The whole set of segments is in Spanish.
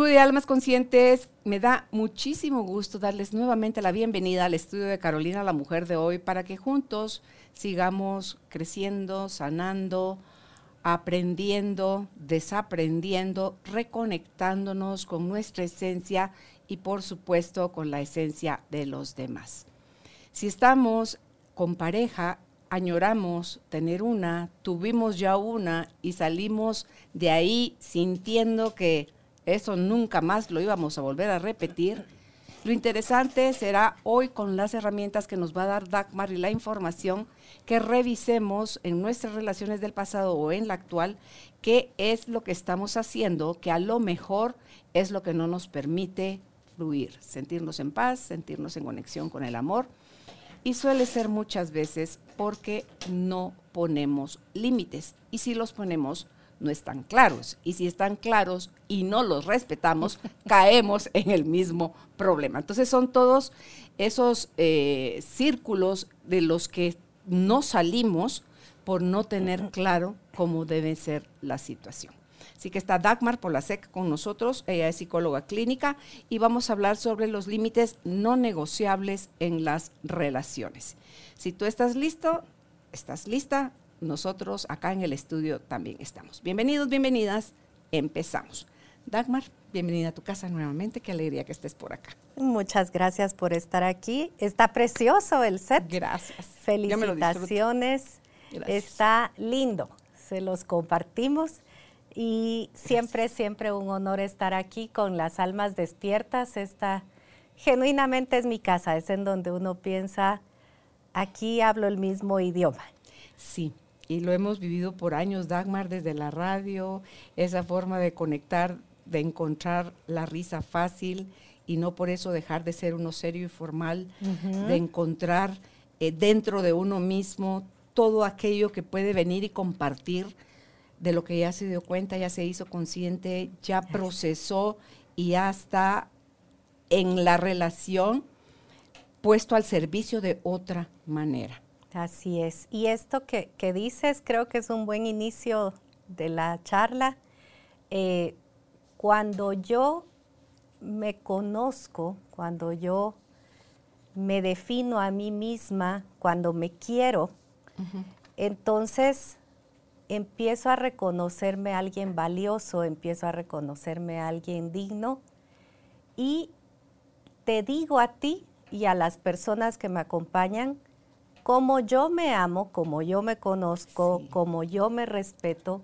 Tribu de Almas Conscientes, me da muchísimo gusto darles nuevamente la bienvenida al estudio de Carolina la Mujer de hoy para que juntos sigamos creciendo, sanando, aprendiendo, desaprendiendo, reconectándonos con nuestra esencia y por supuesto con la esencia de los demás. Si estamos con pareja, añoramos tener una, tuvimos ya una y salimos de ahí sintiendo que eso nunca más lo íbamos a volver a repetir lo interesante será hoy con las herramientas que nos va a dar Dagmar y la información que revisemos en nuestras relaciones del pasado o en la actual qué es lo que estamos haciendo que a lo mejor es lo que no nos permite fluir, sentirnos en paz, sentirnos en conexión con el amor. Y suele ser muchas veces porque no ponemos límites. Y si los ponemos, no están claros. Y si están claros y no los respetamos, caemos en el mismo problema. Entonces son todos esos eh, círculos de los que no salimos por no tener claro cómo debe ser la situación. Así que está Dagmar Polasek con nosotros, ella es psicóloga clínica y vamos a hablar sobre los límites no negociables en las relaciones. Si tú estás listo, estás lista, nosotros acá en el estudio también estamos. Bienvenidos, bienvenidas, empezamos. Dagmar, bienvenida a tu casa nuevamente, qué alegría que estés por acá. Muchas gracias por estar aquí. Está precioso el set. Gracias. Felicitaciones. Está lindo. Se los compartimos. Y siempre, siempre un honor estar aquí con las almas despiertas. Esta genuinamente es mi casa, es en donde uno piensa, aquí hablo el mismo idioma. Sí, y lo hemos vivido por años, Dagmar, desde la radio, esa forma de conectar, de encontrar la risa fácil y no por eso dejar de ser uno serio y formal, de encontrar eh, dentro de uno mismo todo aquello que puede venir y compartir de lo que ya se dio cuenta, ya se hizo consciente, ya procesó y ya está en la relación puesto al servicio de otra manera. Así es. Y esto que, dices creo que es un buen inicio de la charla. Eh, cuando yo me conozco, cuando yo me defino a mí misma, cuando me quiero, entonces empiezo a reconocerme a alguien valioso, empiezo a reconocerme a alguien digno y te digo a ti y a las personas que me acompañan, como yo me amo, como yo me conozco, como yo me respeto,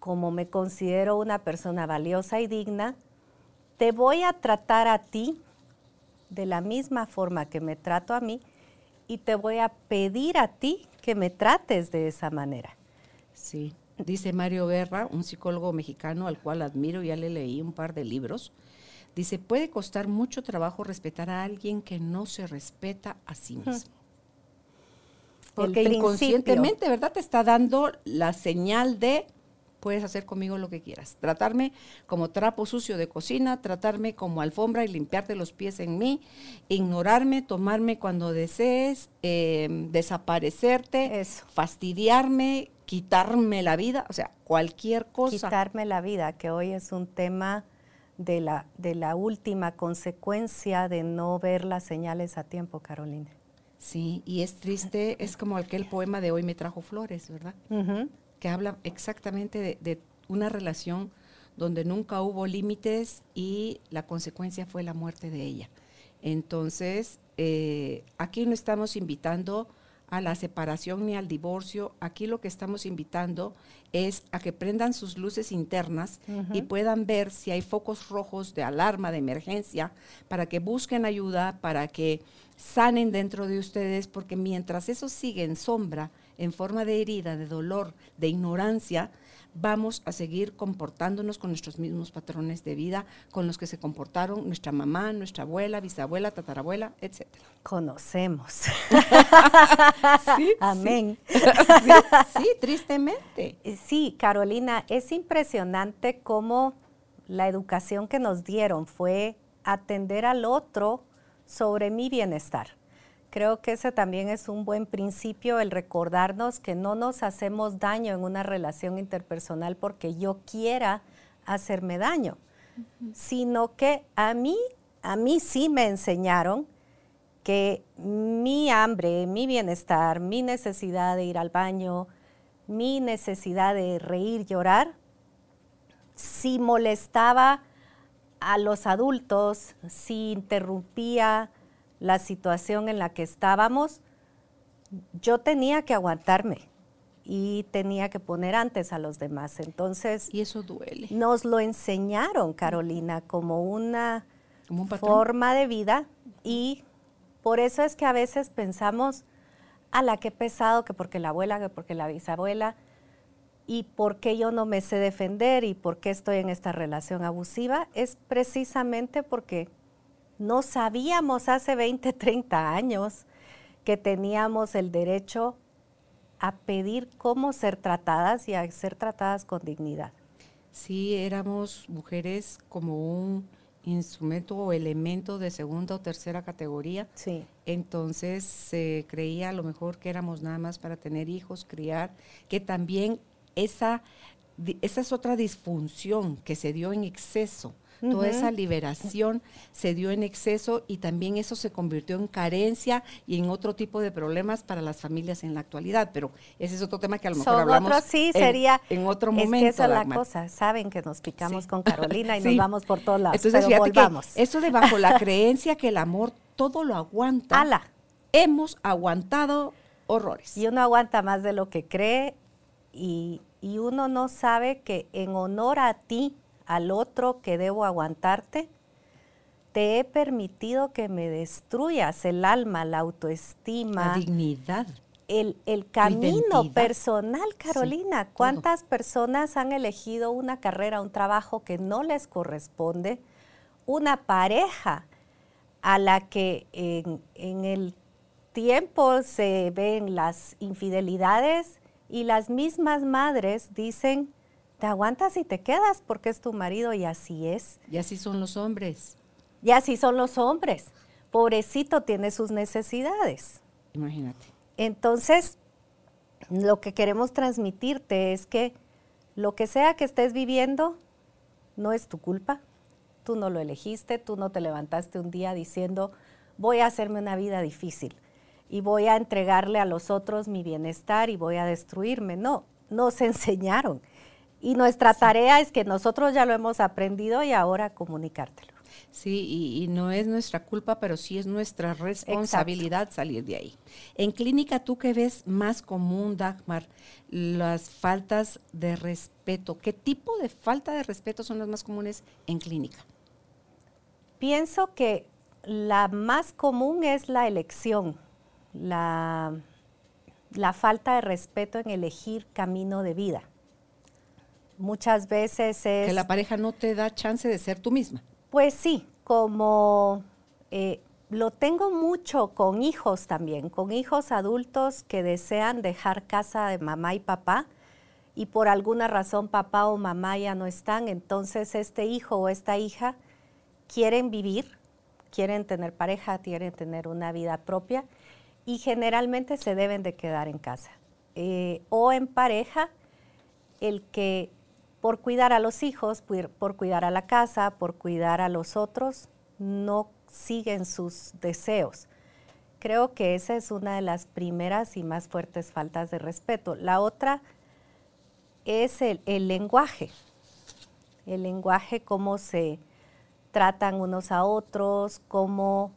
como me considero una persona valiosa y digna, te voy a tratar a ti de la misma forma que me trato a mí y te voy a pedir a ti que me trates de esa manera. Sí, dice Mario Guerra, un psicólogo mexicano al cual admiro, ya le leí un par de libros. Dice, puede costar mucho trabajo respetar a alguien que no se respeta a sí mismo. Porque inconscientemente, ¿verdad? Te está dando la señal de puedes hacer conmigo lo que quieras. Tratarme como trapo sucio de cocina, tratarme como alfombra y limpiarte los pies en mí, ignorarme, tomarme cuando desees, em, desaparecerte, fastidiarme, quitarme la vida, o sea, cualquier cosa. Quitarme la vida, que hoy es un tema de la, de la última consecuencia de no ver las señales a tiempo, Carolina. Sí, y es triste, es como aquel poema de Hoy me trajo flores, ¿verdad? Que habla exactamente de, una relación donde nunca hubo límites y la consecuencia fue la muerte de ella. Entonces, eh, aquí no estamos invitando a la separación ni al divorcio, aquí lo que estamos invitando es a que prendan sus luces internas y puedan ver si hay focos rojos de alarma, de emergencia, para que busquen ayuda, para que sanen dentro de ustedes, porque mientras eso sigue en sombra, en forma de herida, de dolor, de ignorancia, vamos a seguir comportándonos con nuestros mismos patrones de vida con los que se comportaron nuestra mamá, nuestra abuela, bisabuela, tatarabuela, etc. Conocemos. sí, Amén. Sí, tristemente. Sí, Carolina, es impresionante cómo la educación que nos dieron fue atender al otro sobre mi bienestar. Creo que ese también es un buen principio, el recordarnos que no nos hacemos daño en una relación interpersonal porque yo quiera hacerme daño, sino que a mí, a mí sí me enseñaron que mi hambre, mi bienestar, mi necesidad de ir al baño, mi necesidad de reír, llorar, si molestaba a los adultos, si interrumpía la situación en la que estábamos, yo tenía que aguantarme y tenía que poner antes a los demás. Entonces, y eso duele. Nos lo enseñaron, Carolina, como una forma de vida y por eso es que a veces pensamos, a la que pesado, que porque la abuela, que porque la bisabuela, y por qué yo no me sé defender y por qué estoy en esta relación abusiva, es precisamente porque no sabíamos hace 20, 30 años que teníamos el derecho a pedir cómo ser tratadas y a ser tratadas con dignidad. Sí, éramos mujeres como un instrumento o elemento de segunda o tercera categoría. Sí. Entonces se creía a lo mejor que éramos nada más para tener hijos, criar, que también esa, esa es otra disfunción que se dio en exceso Toda esa liberación se dio en exceso y también eso se convirtió en carencia y en otro tipo de problemas para las familias en la actualidad. Pero ese es otro tema que a lo mejor hablamos sí, sería, en, otro momento. Es que esa es la cosa. Saben que nos picamos con Carolina y nos vamos por todos lados. Entonces, pero volvamos. eso de bajo la creencia que el amor todo lo aguanta. Ala. Hemos aguantado horrores. Y uno aguanta más de lo que cree y, y uno no sabe que en honor a ti al otro que debo aguantarte, te he permitido que me destruyas el alma, la autoestima. La dignidad. El, camino personal, Carolina. ¿Cuántas personas han elegido una carrera, un trabajo que no les corresponde? Una pareja a la que en, en el tiempo se ven las infidelidades y las mismas madres dicen, te aguantas y te quedas porque es tu marido y así es. Y así son los hombres. Y así son los hombres. Pobrecito tiene sus necesidades. Imagínate. Entonces, lo que queremos transmitirte es que lo que sea que estés viviendo no es tu culpa. Tú no lo elegiste, tú no te levantaste un día diciendo, voy a hacerme una vida difícil y voy a entregarle a los otros mi bienestar y voy a destruirme. No, nos enseñaron. Y nuestra tarea es que nosotros ya lo hemos aprendido y ahora comunicártelo. Sí, y, no es nuestra culpa, pero sí es nuestra responsabilidad salir de ahí. En clínica, ¿tú qué ves más común, Dagmar? Las faltas de respeto. ¿Qué tipo de falta de respeto son las más comunes en clínica? Pienso que la más común es la elección, la, la falta de respeto en elegir camino de vida muchas veces es... Que la pareja no te da chance de ser tú misma. Pues sí, como eh, lo tengo mucho con hijos también, con hijos adultos que desean dejar casa de mamá y papá y por alguna razón papá o mamá ya no están, entonces este hijo o esta hija quieren vivir, quieren tener pareja, quieren tener una vida propia y generalmente se deben de quedar en casa. Eh, o en pareja, el que por cuidar a los hijos, por, cuidar a la casa, por cuidar a los otros, no siguen sus deseos. Creo que esa es una de las primeras y más fuertes faltas de respeto. La otra es el, el lenguaje. El lenguaje, cómo se tratan unos a otros, cómo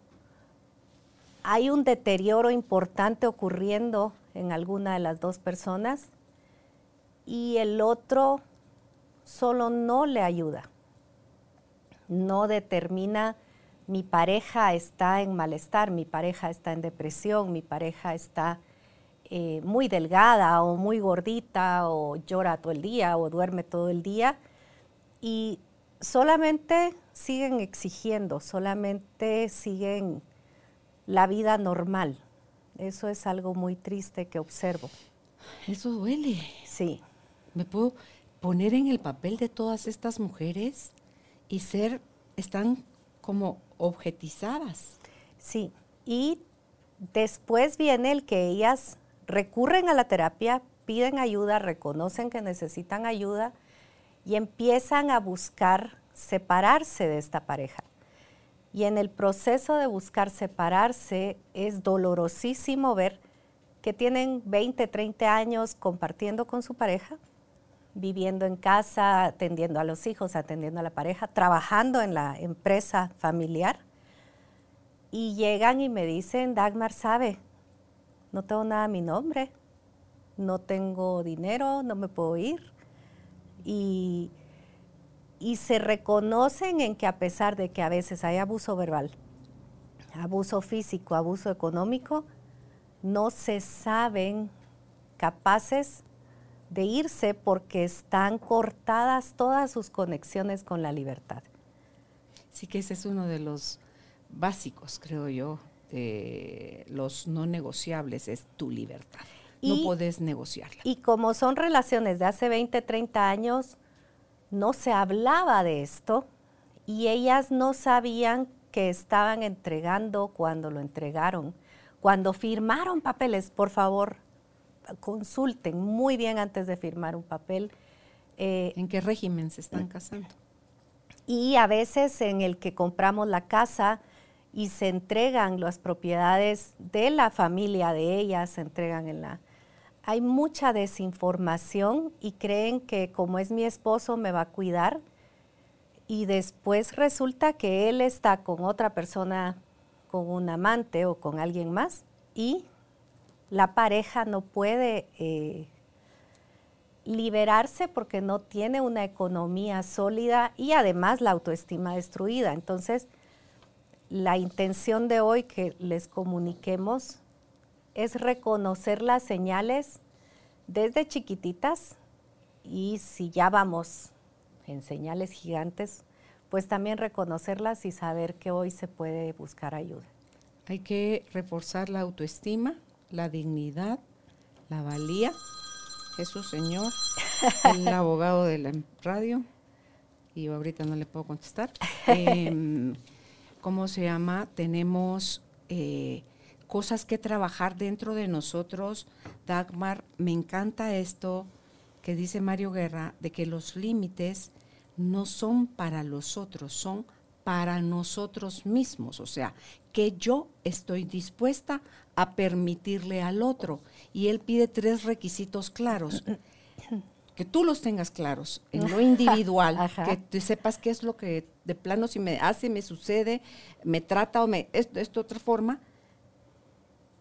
hay un deterioro importante ocurriendo en alguna de las dos personas y el otro solo no le ayuda, no determina mi pareja está en malestar, mi pareja está en depresión, mi pareja está eh, muy delgada o muy gordita o llora todo el día o duerme todo el día y solamente siguen exigiendo, solamente siguen la vida normal. Eso es algo muy triste que observo. Eso duele. Sí. ¿Me puedo poner en el papel de todas estas mujeres y ser, están como objetizadas? Sí. Y después viene el que ellas recurren a la terapia, piden ayuda, reconocen que necesitan ayuda y empiezan a buscar separarse de esta pareja. Y en el proceso de buscar separarse es dolorosísimo ver que tienen 20, 30 años compartiendo con su pareja, viviendo en casa, atendiendo a los hijos, atendiendo a la pareja, trabajando en la empresa familiar. Y llegan y me dicen, Dagmar, ¿sabe? No tengo nada a mi nombre, no tengo dinero, no me puedo ir. Y y se reconocen en que a pesar de que a veces hay abuso verbal, abuso físico, abuso económico, no se saben capaces de irse porque están cortadas todas sus conexiones con la libertad. Sí que ese es uno de los básicos, creo yo, de los no negociables, es tu libertad. no puedes negociarla. Y como son relaciones de hace 20, 30 años, no se hablaba de esto y ellas no sabían que estaban entregando cuando lo entregaron. Cuando firmaron papeles, por favor, consulten muy bien antes de firmar un papel. Eh, ¿En qué régimen se están casando? Y a veces en el que compramos la casa y se entregan las propiedades de la familia de ellas, se entregan en la hay mucha desinformación y creen que como es mi esposo me va a cuidar y después resulta que él está con otra persona, con un amante o con alguien más y la pareja no puede eh, liberarse porque no tiene una economía sólida y además la autoestima destruida. Entonces, la intención de hoy que les comuniquemos es reconocer las señales desde chiquititas y si ya vamos en señales gigantes, pues también reconocerlas y saber que hoy se puede buscar ayuda. Hay que reforzar la autoestima, la dignidad, la valía. Jesús Señor, el abogado de la radio, y ahorita no le puedo contestar. Em, ¿Cómo se llama? Tenemos eh, cosas que trabajar dentro de nosotros. Dagmar, me encanta esto que dice Mario Guerra, de que los límites no son para los otros, son para nosotros mismos. O sea, que yo estoy dispuesta a permitirle al otro. Y él pide tres requisitos claros. Que tú los tengas claros en lo individual, que te sepas qué es lo que de plano si me hace, me sucede, me trata o me esto, esto otra forma,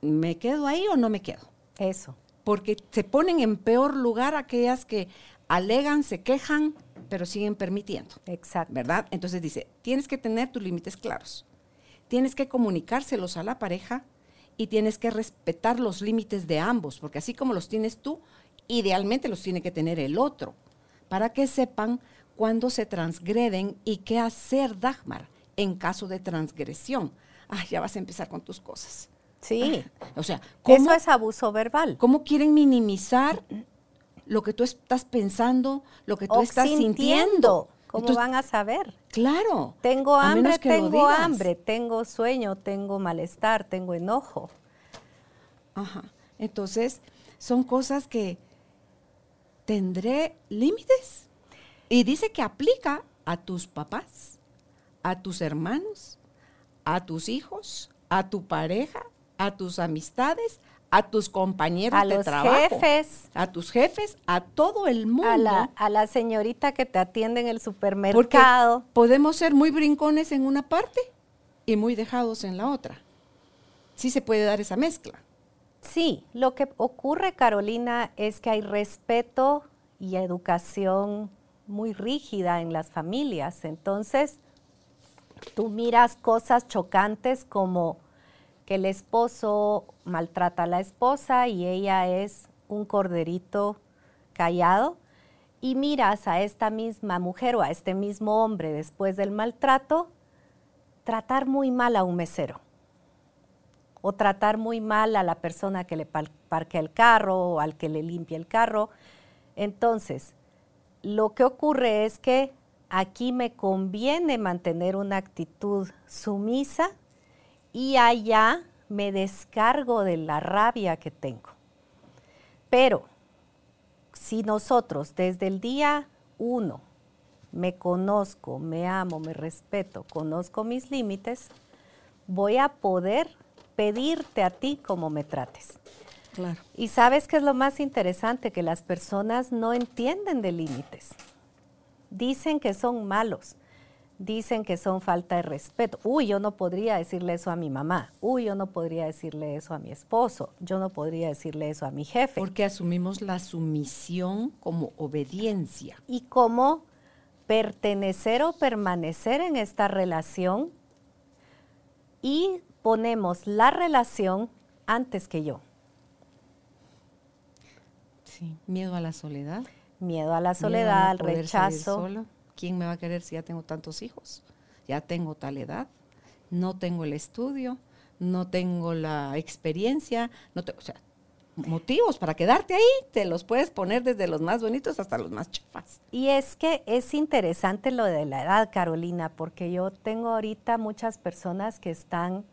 ¿me quedo ahí o no me quedo? Eso. Porque se ponen en peor lugar aquellas que alegan, se quejan, pero siguen permitiendo. Exacto. ¿Verdad? Entonces dice, tienes que tener tus límites claros. Tienes que comunicárselos a la pareja y tienes que respetar los límites de ambos, porque así como los tienes tú, idealmente los tiene que tener el otro, para que sepan cuándo se transgreden y qué hacer, Dagmar, en caso de transgresión. Ah, ya vas a empezar con tus cosas. Sí. O sea, eso es abuso verbal. ¿Cómo quieren minimizar lo que tú estás pensando, lo que tú estás sintiendo? ¿Cómo van a saber? Claro. Tengo hambre, tengo hambre, tengo sueño, tengo malestar, tengo enojo. Ajá. Entonces, son cosas que tendré límites. Y dice que aplica a tus papás, a tus hermanos, a tus hijos, a tu pareja, a tus amistades, a tus compañeros a de los trabajo, jefes, a tus jefes, a todo el mundo. A la, a la señorita que te atiende en el supermercado. Porque podemos ser muy brincones en una parte y muy dejados en la otra. Sí se puede dar esa mezcla. Sí, lo que ocurre, Carolina, es que hay respeto y educación muy rígida en las familias. Entonces, tú miras cosas chocantes como que el esposo maltrata a la esposa y ella es un corderito callado, y miras a esta misma mujer o a este mismo hombre después del maltrato tratar muy mal a un mesero o tratar muy mal a la persona que le parquea el carro o al que le limpia el carro. Entonces, lo que ocurre es que aquí me conviene mantener una actitud sumisa y allá me descargo de la rabia que tengo. Pero si nosotros desde el día uno me conozco, me amo, me respeto, conozco mis límites, voy a poder pedirte a ti como me trates. Claro. Y sabes que es lo más interesante, que las personas no entienden de límites. Dicen que son malos, dicen que son falta de respeto. Uy, yo no podría decirle eso a mi mamá. Uy, yo no podría decirle eso a mi esposo. Yo no podría decirle eso a mi jefe. Porque asumimos la sumisión como obediencia. Y como pertenecer o permanecer en esta relación y ponemos la relación antes que yo. Sí, miedo a la soledad. Miedo a la soledad, al rechazo. ¿Quién me va a querer si ya tengo tantos hijos? Ya tengo tal edad, no tengo el estudio, no tengo la experiencia, no o sea, motivos para quedarte ahí, te los puedes poner desde los más bonitos hasta los más chafas. Y es que es interesante lo de la edad, Carolina, porque yo tengo ahorita muchas personas que están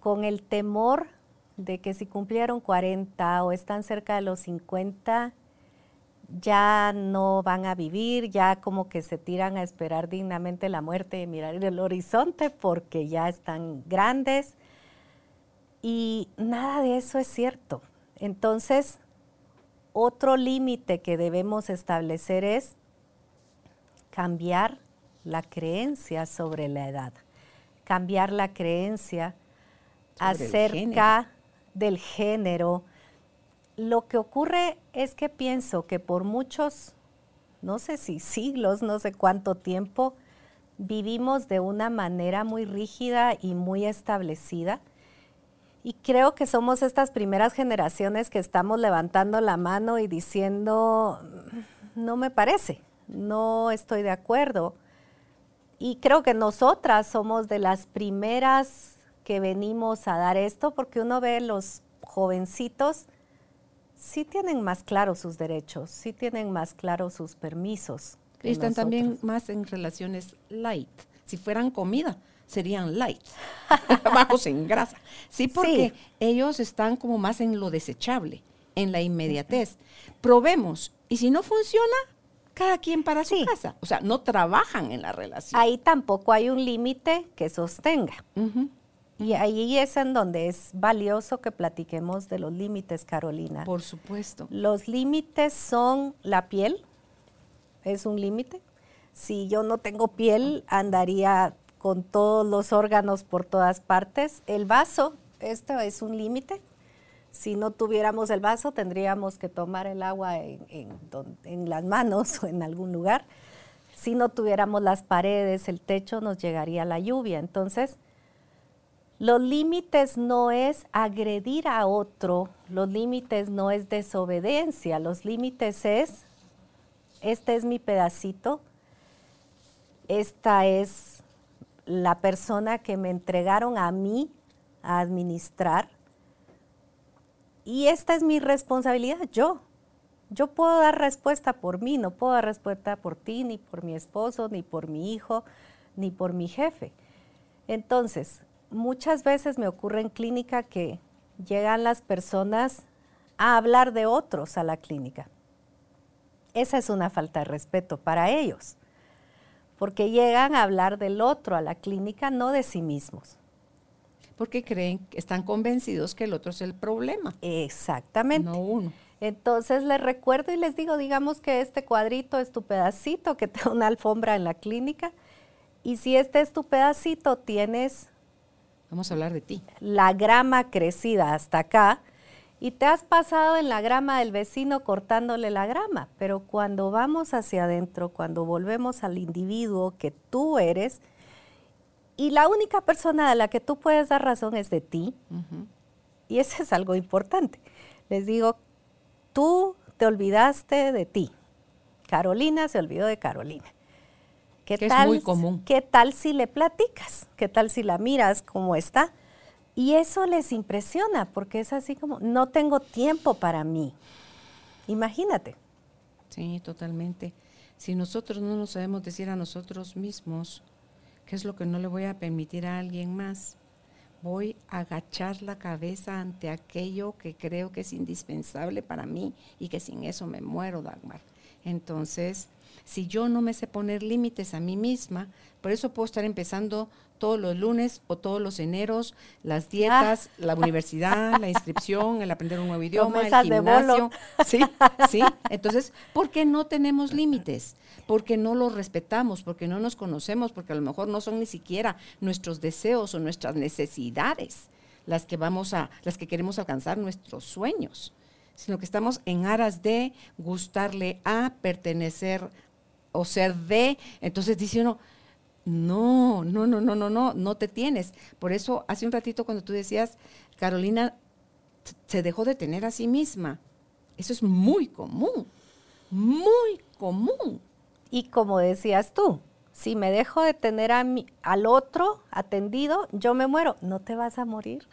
con el temor de que si cumplieron 40 o están cerca de los 50, ya no van a vivir, ya como que se tiran a esperar dignamente la muerte y mirar el horizonte porque ya están grandes. Y nada de eso es cierto. Entonces, otro límite que debemos establecer es cambiar la creencia sobre la edad, cambiar la creencia acerca del género, lo que ocurre es que pienso que por muchos, no sé si siglos, no sé cuánto tiempo, vivimos de una manera muy rígida y muy establecida. Y creo que somos estas primeras generaciones que estamos levantando la mano y diciendo, no me parece, no estoy de acuerdo. Y creo que nosotras somos de las primeras que venimos a dar esto, porque uno ve los jovencitos sí tienen más claros sus derechos, sí tienen más claros sus permisos. están también más en relaciones light. Si fueran comida, serían light, bajos en grasa. Sí, porque ellos están como más en lo desechable, en la inmediatez. Probemos, y si no funciona, cada quien para su casa. O sea, no trabajan en la relación. Ahí tampoco hay un límite que sostenga. Y ahí es en donde es valioso que platiquemos de los límites, Carolina. Por supuesto. Los límites son la piel, es un límite. Si yo no tengo piel, andaría con todos los órganos por todas partes. El vaso, esto es un límite. Si no tuviéramos el vaso, tendríamos que tomar el agua en, en las manos o en algún lugar. Si no tuviéramos las paredes, el techo, nos llegaría la lluvia. Entonces, los límites no es agredir a otro, los límites no es desobediencia, los límites es, este es mi pedacito, esta es la persona que me entregaron a mí a administrar y esta es mi responsabilidad, yo. Yo puedo dar respuesta por mí, no puedo dar respuesta por ti, ni por mi esposo, ni por mi hijo, ni por mi jefe. Entonces, muchas veces me ocurre en clínica que llegan las personas a hablar de otros a la clínica. Esa es una falta de respeto para ellos, porque llegan a hablar del otro a la clínica, no de sí mismos. Porque creen, están convencidos que el otro es el problema. Exactamente. No uno. Entonces les recuerdo y les digo, digamos que este cuadrito es tu pedacito, que te da una alfombra en la clínica, y si este es tu pedacito, tienes Vamos a hablar de ti. La grama crecida hasta acá y te has pasado en la grama del vecino cortándole la grama, pero cuando vamos hacia adentro, cuando volvemos al individuo que tú eres, Y la única persona a la que tú puedes dar razón es de ti. Y eso es algo importante. Les digo, tú te olvidaste de ti. Carolina se olvidó de Carolina. ¿Qué tal, es muy común. ¿Qué tal si le platicas? ¿Qué tal si la miras cómo está? Y eso les impresiona porque es así como, no tengo tiempo para mí. Imagínate. Sí, totalmente. Si nosotros no nos sabemos decir a nosotros mismos qué es lo que no le voy a permitir a alguien más, voy a agachar la cabeza ante aquello que creo que es indispensable para mí y que sin eso me muero, Dagmar. Entonces, si yo no me sé poner límites a mí misma, por eso puedo estar empezando todos los lunes o todos los eneros, las dietas, ah. la universidad, la inscripción, el aprender un nuevo idioma, el gimnasio. Sí, sí. Entonces, ¿por qué no tenemos límites? Porque no los respetamos, porque no nos conocemos, porque a lo mejor no son ni siquiera nuestros deseos o nuestras necesidades las que vamos a, las que queremos alcanzar nuestros sueños, sino que estamos en aras de gustarle a, pertenecer o ser de. Entonces dice uno, no, no, no, no, no, no, no te tienes. Por eso hace un ratito cuando tú decías, Carolina se dejó de tener a sí misma. Eso es muy común, muy común. Y como decías tú, si me dejo de tener a mi, al otro atendido, yo me muero. No te vas a morir.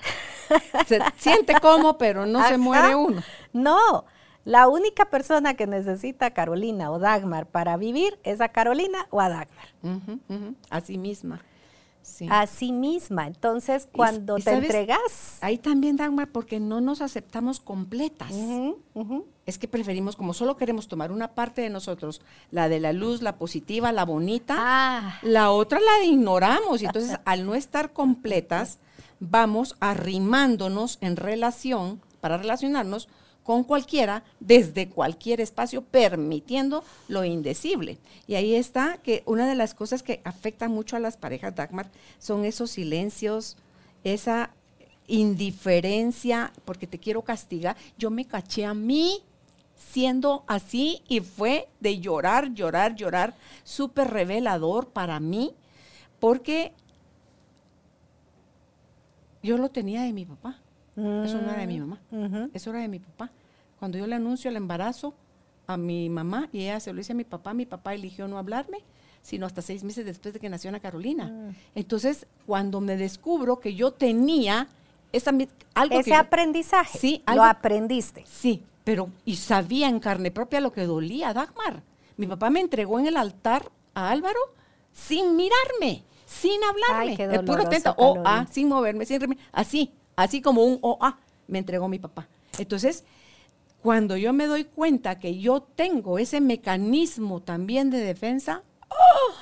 Se siente como, pero no se muere uno. No, la única persona que necesita a Carolina o Dagmar para vivir es a Carolina o a Dagmar. A sí misma. A sí misma. Entonces, cuando te entregas. Ahí también, Dagmar, porque no nos aceptamos completas. Es que preferimos, como solo queremos tomar una parte de nosotros, la de la luz, la positiva, la bonita, ah. la otra la ignoramos. Y entonces, al no estar completas, vamos arrimándonos en relación, para relacionarnos con cualquiera desde cualquier espacio, permitiendo lo indecible. Y ahí está que una de las cosas que afectan mucho a las parejas, Dagmar, son esos silencios, esa indiferencia, porque te quiero castigar. Yo me caché a mí siendo así y fue de llorar, llorar, llorar, súper revelador para mí, porque yo lo tenía de mi papá. Eso no era de mi mamá, eso era de mi papá. Cuando yo le anuncio el embarazo a mi mamá y ella se lo dice a mi papá, mi papá eligió no hablarme, sino hasta seis meses después de que nació Ana Carolina. Mm. Entonces, cuando me descubro que yo tenía esa, algo ese aprendizaje, sí, lo aprendiste. Sí, pero y sabía en carne propia lo que dolía, Dagmar. Mi papá me entregó en el altar a Álvaro sin mirarme, sin hablarme, el puro tento, o a, sin moverme, sin así, así como un o a, me entregó mi papá. Entonces, cuando yo me doy cuenta que yo tengo ese mecanismo también de defensa, ¡oh!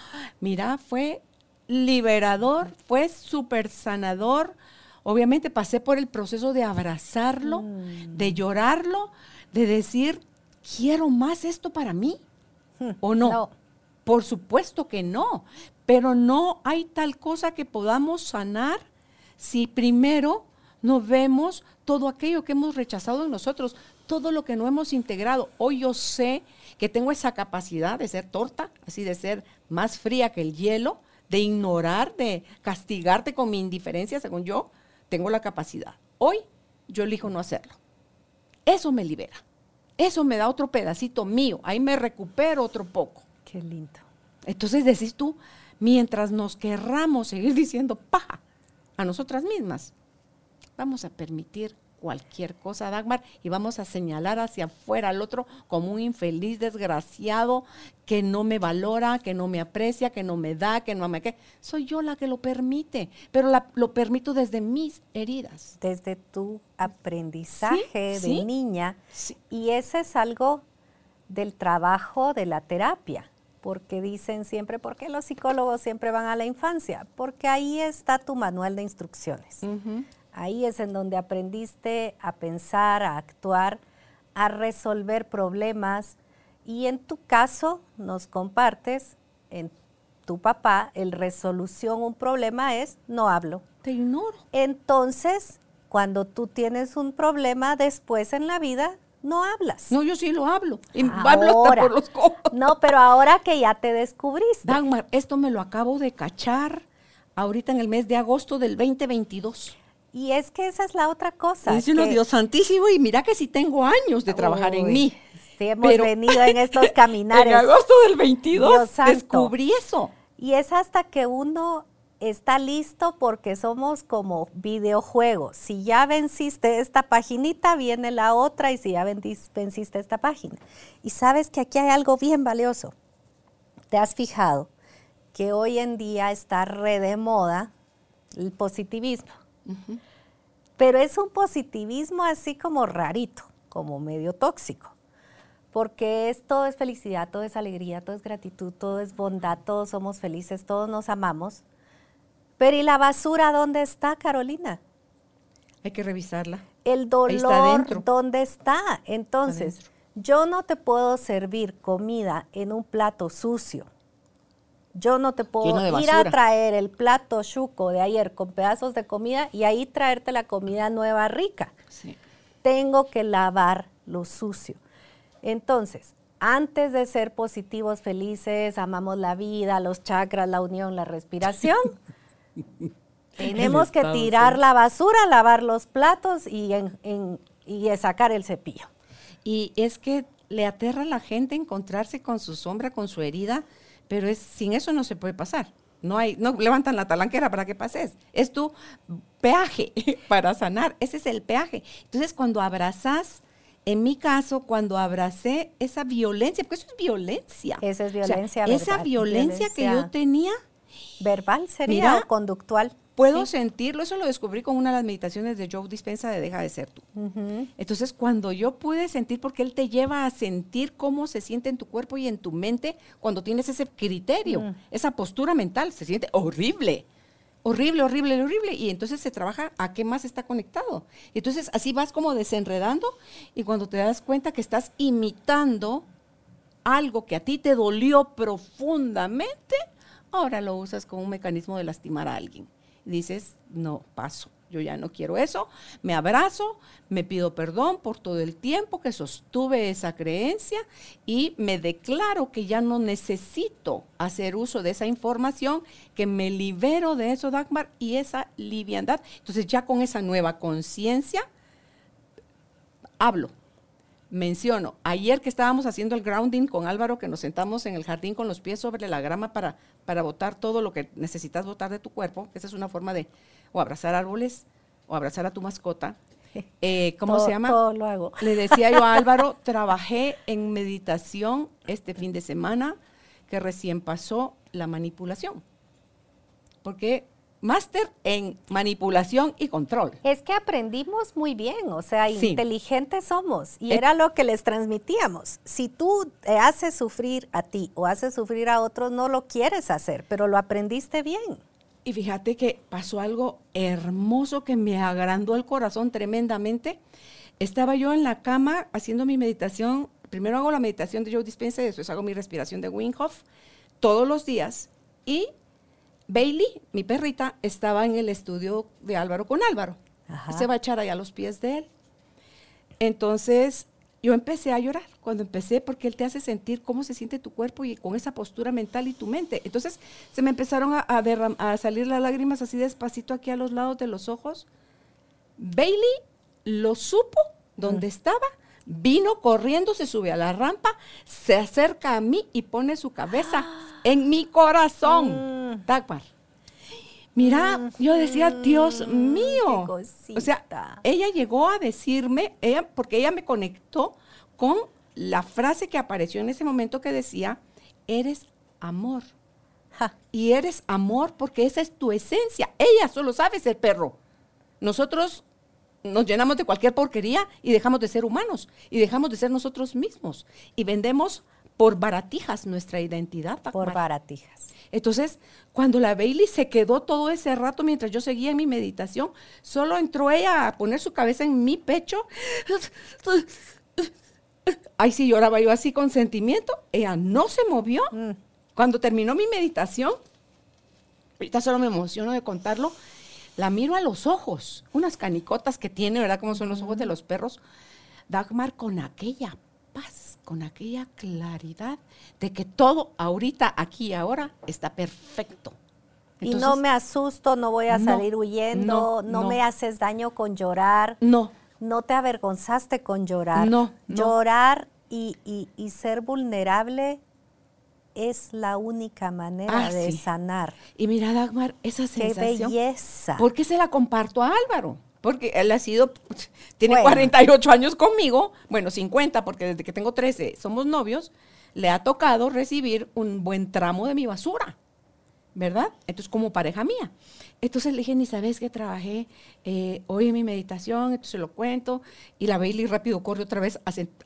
mira, fue liberador, fue súper sanador. Obviamente pasé por el proceso de abrazarlo, mm. de llorarlo, de decir, quiero más esto para mí. Hmm. ¿O no? no? Por supuesto que no, pero no hay tal cosa que podamos sanar si primero no vemos todo aquello que hemos rechazado en nosotros todo lo que no hemos integrado. Hoy yo sé que tengo esa capacidad de ser torta, así de ser más fría que el hielo, de ignorar, de castigarte con mi indiferencia, según yo, tengo la capacidad. Hoy yo elijo no hacerlo. Eso me libera. Eso me da otro pedacito mío. Ahí me recupero otro poco. Qué lindo. Entonces decís tú, mientras nos querramos seguir diciendo paja a nosotras mismas, vamos a permitir cualquier cosa, Dagmar, y vamos a señalar hacia afuera al otro como un infeliz desgraciado que no me valora, que no me aprecia, que no me da, que no me... Que, soy yo la que lo permite, pero lo permito desde mis heridas. Desde tu aprendizaje de niña. Y ese es algo del trabajo de la terapia porque dicen siempre, ¿por qué los psicólogos siempre van a la infancia? Porque ahí está tu manual de instrucciones. Ahí es en donde aprendiste a pensar, a actuar, a resolver problemas. Y en tu caso nos compartes, en tu papá, el resolución un problema es no hablo. Te ignoro. Entonces, cuando tú tienes un problema después en la vida, no hablas. No, yo sí lo hablo. Y hablo hasta por los codos. No, pero ahora que ya te descubriste. Dagmar, esto me lo acabo de cachar ahorita en el mes de agosto del 2022. Y es que esa es la otra cosa. Uno, que- Dios santísimo, y mira que si tengo años de trabajar en mí. Sí, hemos Pero- venido en estos caminares. En agosto del 22 Dios santo. descubrí eso. Y es hasta que uno está listo porque somos como videojuegos. Si ya venciste esta paginita, viene la otra y si ya venciste esta página. Y sabes que aquí hay algo bien valioso. ¿Te has fijado que hoy en día está re de moda el positivismo? Pero es un positivismo así como rarito, como medio tóxico porque es, todo es felicidad, todo es alegría, todo es gratitud, todo es bondad, todos somos felices, todos nos amamos. Pero ¿y la basura dónde está, Carolina? Hay que revisarla. El está dolor. ¿dónde está? Entonces, yo no te puedo servir comida en un plato sucio. Yo no te puedo ir a traer el plato chuco de ayer con pedazos de comida y ahí traerte la comida nueva rica Sí. tengo que lavar lo sucio. Entonces, antes de ser positivos, felices, amamos la vida, los chakras, la unión, la respiración, tenemos que tirar la basura, lavar los platos y, en- en- y sacar el cepillo. Y es que le aterra a la gente encontrarse con su sombra, con su herida, pero es sin eso no se puede pasar. No hay, no levantan la talanquera para que pases. Es tu peaje para sanar. Ese es el peaje. Entonces, cuando abrazas, en mi caso, cuando abracé esa violencia, porque eso es violencia. Esa es O sea, violencia esa verbal, violencia que yo tenía, ¿Verbal sería Mira, o conductual? Puedo Sí. sentirlo. Eso lo descubrí con una de las meditaciones de Joe Dispensa de Deja de ser tú. Entonces, cuando yo pude sentir, porque él te lleva a sentir cómo se siente en tu cuerpo y en tu mente cuando tienes ese criterio, esa postura mental, se siente horrible, horrible, horrible, horrible. Y entonces se trabaja a qué más está conectado. Entonces, así vas como desenredando y cuando te das cuenta que estás imitando algo que a ti te dolió profundamente, ahora lo usas como un mecanismo de lastimar a alguien. Dices, no, paso, yo ya no quiero eso, me abrazo, me pido perdón por todo el tiempo que sostuve esa creencia y me declaro que ya no necesito hacer uso de esa información, que me libero de eso, Dagmar, y esa liviandad. Entonces ya con esa nueva conciencia, hablo, menciono, ayer que estábamos haciendo el grounding con Álvaro, que nos sentamos en el jardín con los pies sobre la grama para, para botar todo lo que necesitas botar de tu cuerpo, esa es una forma de o abrazar árboles o abrazar a tu mascota. Eh, ¿Cómo Todo- se llama? Todo lo hago. Le decía yo a Álvaro, trabajé en meditación este fin de semana que recién pasó la manipulación. Porque máster en manipulación y control. Es que aprendimos muy bien, o sea, Sí. inteligentes somos y era lo que les transmitíamos. Si tú te haces sufrir a ti o haces sufrir a otros, no lo quieres hacer, pero lo aprendiste bien. Y fíjate que pasó algo hermoso que me agrandó el corazón tremendamente. Estaba yo en la cama haciendo mi meditación. Primero hago la meditación de Joe Dispenza y después hago mi respiración de Wim Hof todos los días. Y Bailey, mi perrita, estaba en el estudio de Álvaro con Álvaro. Ajá. Se va a echar allá a los pies de él. Entonces yo empecé a llorar cuando empecé porque él te hace sentir cómo se siente tu cuerpo y con esa postura mental y tu mente. Entonces se me empezaron a, a derram- a salir las lágrimas así despacito aquí a los lados de los ojos. Bailey lo supo donde estaba, vino corriendo, se sube a la rampa, se acerca a mí y pone su cabeza en mi corazón. Mm. Dagmar. Mira, yo decía, Dios mío. O sea, ella llegó a decirme, ella, porque ella me conectó con la frase que apareció en ese momento que decía, eres amor. Ja. Y eres amor porque esa es tu esencia. Ella solo sabe ser perro. Nosotros nos llenamos de cualquier porquería y dejamos de ser humanos y dejamos de ser nosotros mismos y vendemos por baratijas nuestra identidad. Por baratijas. Entonces, cuando la Bailey se quedó todo ese rato mientras yo seguía en mi meditación, solo entró ella a poner su cabeza en mi pecho. Ay, sí, lloraba yo así con sentimiento. Ella no se movió. Mm. Cuando terminó mi meditación, ahorita solo me emociono de contarlo, la miro a los ojos, unas canicotas que tiene, ¿verdad? Como son los ojos de los perros. Dagmar con aquella paz, con aquella claridad de que todo ahorita, aquí y ahora, está perfecto. y no me asusto, no voy a salir huyendo, no, me haces daño con llorar. No. No te avergonzaste con llorar. No. Llorar y, y, ser vulnerable es la única manera ah, de sanar. Y mira, Dagmar, esa sensación. ¡Qué belleza! ¿Por qué se la comparto a Álvaro? Porque él ha sido, tiene 48 años conmigo, bueno, 50, porque desde que tengo 13 somos novios, le ha tocado recibir un buen tramo de mi basura, ¿verdad? Entonces, como pareja mía. Entonces le dije, ni sabes que trabajé eh, hoy en mi meditación, entonces lo cuento, y la Bailey rápido corre otra vez,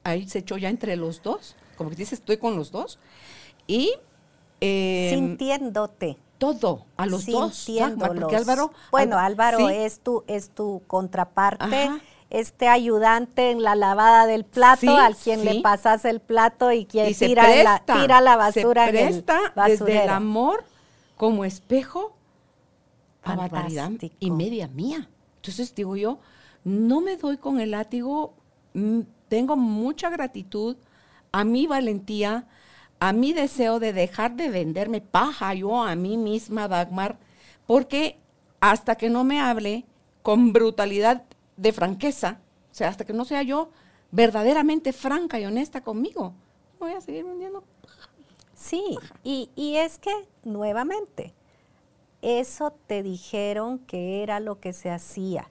ahí se echó ya entre los dos, como que dice, estoy con los dos, y... Em, Sintiéndote todo, a los dos. Porque Álvaro. Bueno, Álvaro es tu, es tu contraparte. Este ayudante en la lavada del plato, al quien le pasas el plato y quien tira, la, tira la basura se presta desde el amor como espejo a barbaridad y media mía. Entonces digo yo, no me doy con el látigo, mm, tengo mucha gratitud a mi valentía, a mi deseo de dejar de venderme paja yo a mí misma, Dagmar, porque hasta que no me hable con brutalidad de franqueza, o sea, hasta que no sea yo verdaderamente franca y honesta conmigo, voy a seguir vendiendo. Sí, y, y es que, nuevamente, eso te dijeron que era lo que se hacía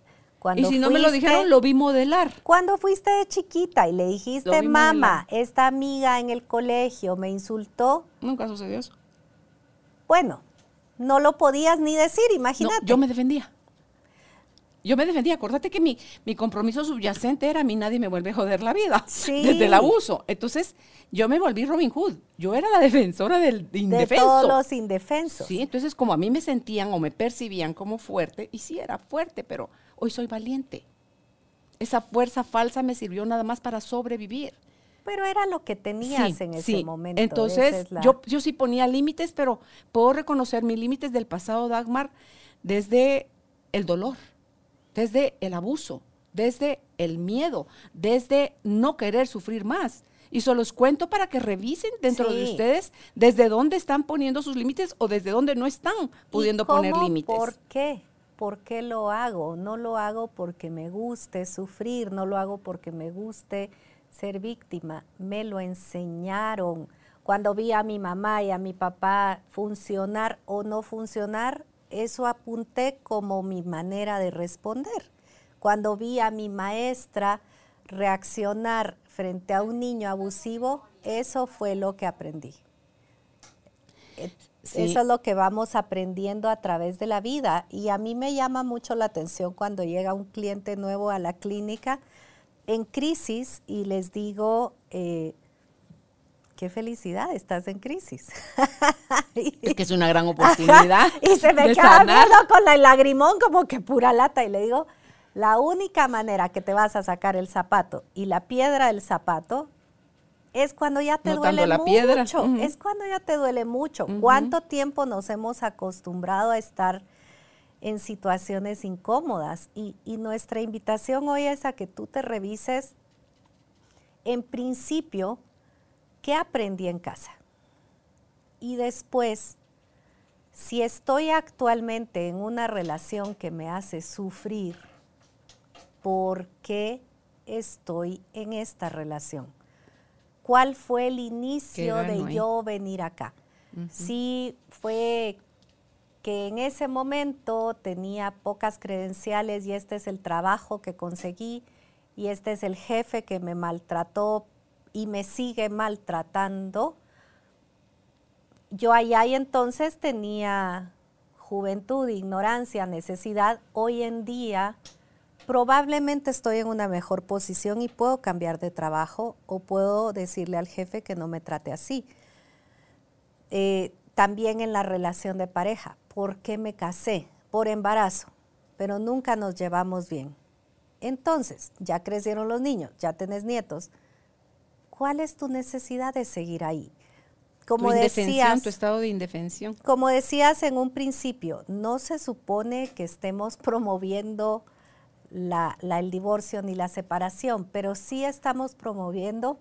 y si no me lo dijeron, lo vi modelar. Cuando fuiste de chiquita y le dijiste, mamá, esta amiga en el colegio me insultó. Nunca sucedió eso. Bueno, no lo podías ni decir, imagínate. yo me defendía. Yo me defendía. Acuérdate que mi, mi compromiso subyacente era a mí nadie me vuelve a joder la vida. Desde el abuso. Entonces, yo me volví Robin Hood. Yo era la defensora del indefenso. De todos los indefensos. Sí, entonces como a mí me sentían o me percibían como fuerte, y sí era fuerte, pero hoy soy valiente. Esa fuerza falsa me sirvió nada más para sobrevivir. Pero era lo que tenías en ese momento. Entonces, yo, yo sí ponía límites, pero puedo reconocer mis límites del pasado, Dagmar, desde el dolor, desde el abuso, desde el miedo, desde no querer sufrir más. Y solo los cuento para que revisen dentro de ustedes desde dónde están poniendo sus límites o desde dónde no están pudiendo poner límites. ¿Por qué? ¿Por qué lo hago? No lo hago porque me guste sufrir, no lo hago porque me guste ser víctima. Me lo enseñaron. Cuando vi a mi mamá y a mi papá funcionar o no funcionar, eso apunté como mi manera de responder. Cuando vi a mi maestra reaccionar frente a un niño abusivo, eso fue lo que aprendí. Eso es lo que vamos aprendiendo a través de la vida. Y a mí me llama mucho la atención cuando llega un cliente nuevo a la clínica en crisis y les digo, eh, qué felicidad, estás en crisis. es que es una gran oportunidad. y se me queda viendo con el lagrimón como que pura lata y le digo, la única manera que te vas a sacar el zapato y la piedra del zapato es cuando ya te duele la mucho. Piedra. Es cuando ya te duele mucho. ¿Cuánto tiempo nos hemos acostumbrado a estar en situaciones incómodas? Y, y nuestra invitación hoy es a que tú te revises, en principio, qué aprendí en casa. Y después, si estoy actualmente en una relación que me hace sufrir, ¿por qué estoy en esta relación? Cuál fue el inicio de yo venir acá. Sí fue que en ese momento tenía pocas credenciales y este es el trabajo que conseguí y este es el jefe que me maltrató y me sigue maltratando. Yo allá y entonces tenía juventud, ignorancia, necesidad. Hoy en día probablemente estoy en una mejor posición y puedo cambiar de trabajo o puedo decirle al jefe que no me trate así. Eh, también en la relación de pareja, ¿por qué me casé? Por embarazo, pero nunca nos llevamos bien. Entonces, ya crecieron los niños, ya tenés nietos. ¿Cuál es tu necesidad de seguir ahí? Como tu decías, tu estado de indefensión. Como decías en un principio, no se supone que estemos promoviendo la, el divorcio ni la separación, pero sí estamos promoviendo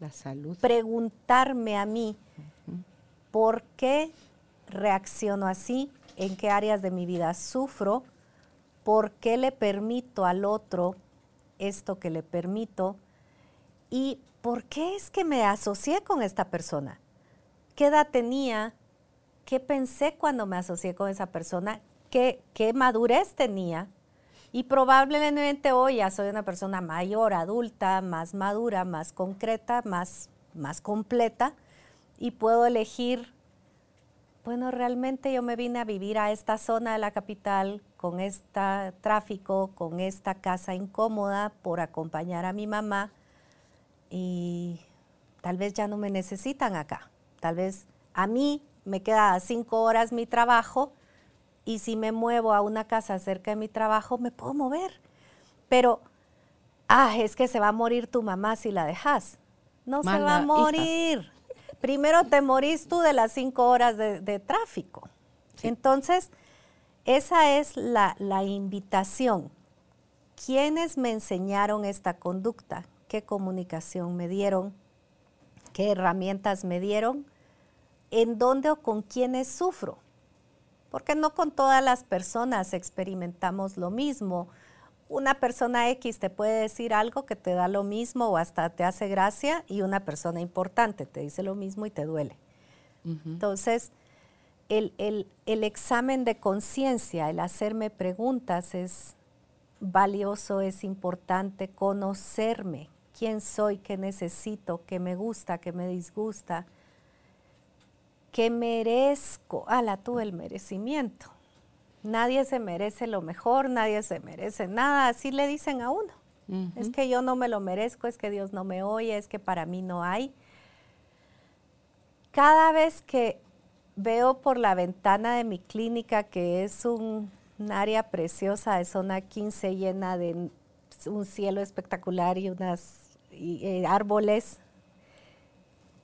la salud. Preguntarme a mí por qué reacciono así en qué áreas de mi vida sufro, por qué le permito al otro esto que le permito y por qué es que me asocié con esta persona. ¿Qué edad tenía? ¿Qué pensé cuando me asocié con esa persona? ¿Qué, qué madurez tenía? Y probablemente hoy ya soy una persona mayor, adulta, más madura, más concreta, más, más completa y puedo elegir, bueno, realmente yo me vine a vivir a esta zona de la capital con este tráfico, con esta casa incómoda por acompañar a mi mamá y tal vez ya no me necesitan acá. Tal vez a mí me queda cinco horas mi trabajo y si me muevo a una casa cerca de mi trabajo, me puedo mover. Pero, ah, es que se va a morir tu mamá si la dejas. No se va a morir. Primero te morís tú de las cinco horas de, tráfico. Entonces, esa es la, la invitación. ¿Quiénes me enseñaron esta conducta? ¿Qué comunicación me dieron? ¿Qué herramientas me dieron? ¿En dónde o con quiénes sufro? Porque no con todas las personas experimentamos lo mismo. Una persona X te puede decir algo que te da lo mismo o hasta te hace gracia y una persona importante te dice lo mismo y te duele. Entonces, el, el examen de conciencia, el hacerme preguntas es valioso, es importante conocerme, quién soy, qué necesito, qué me gusta, qué me disgusta que merezco, ala tú el merecimiento. Nadie se merece lo mejor, nadie se merece nada, así le dicen a uno. Es que yo no me lo merezco, es que Dios no me oye, es que para mí no hay. Cada vez que veo por la ventana de mi clínica, que es un, área preciosa de zona 15 llena de un cielo espectacular y unas eh, árboles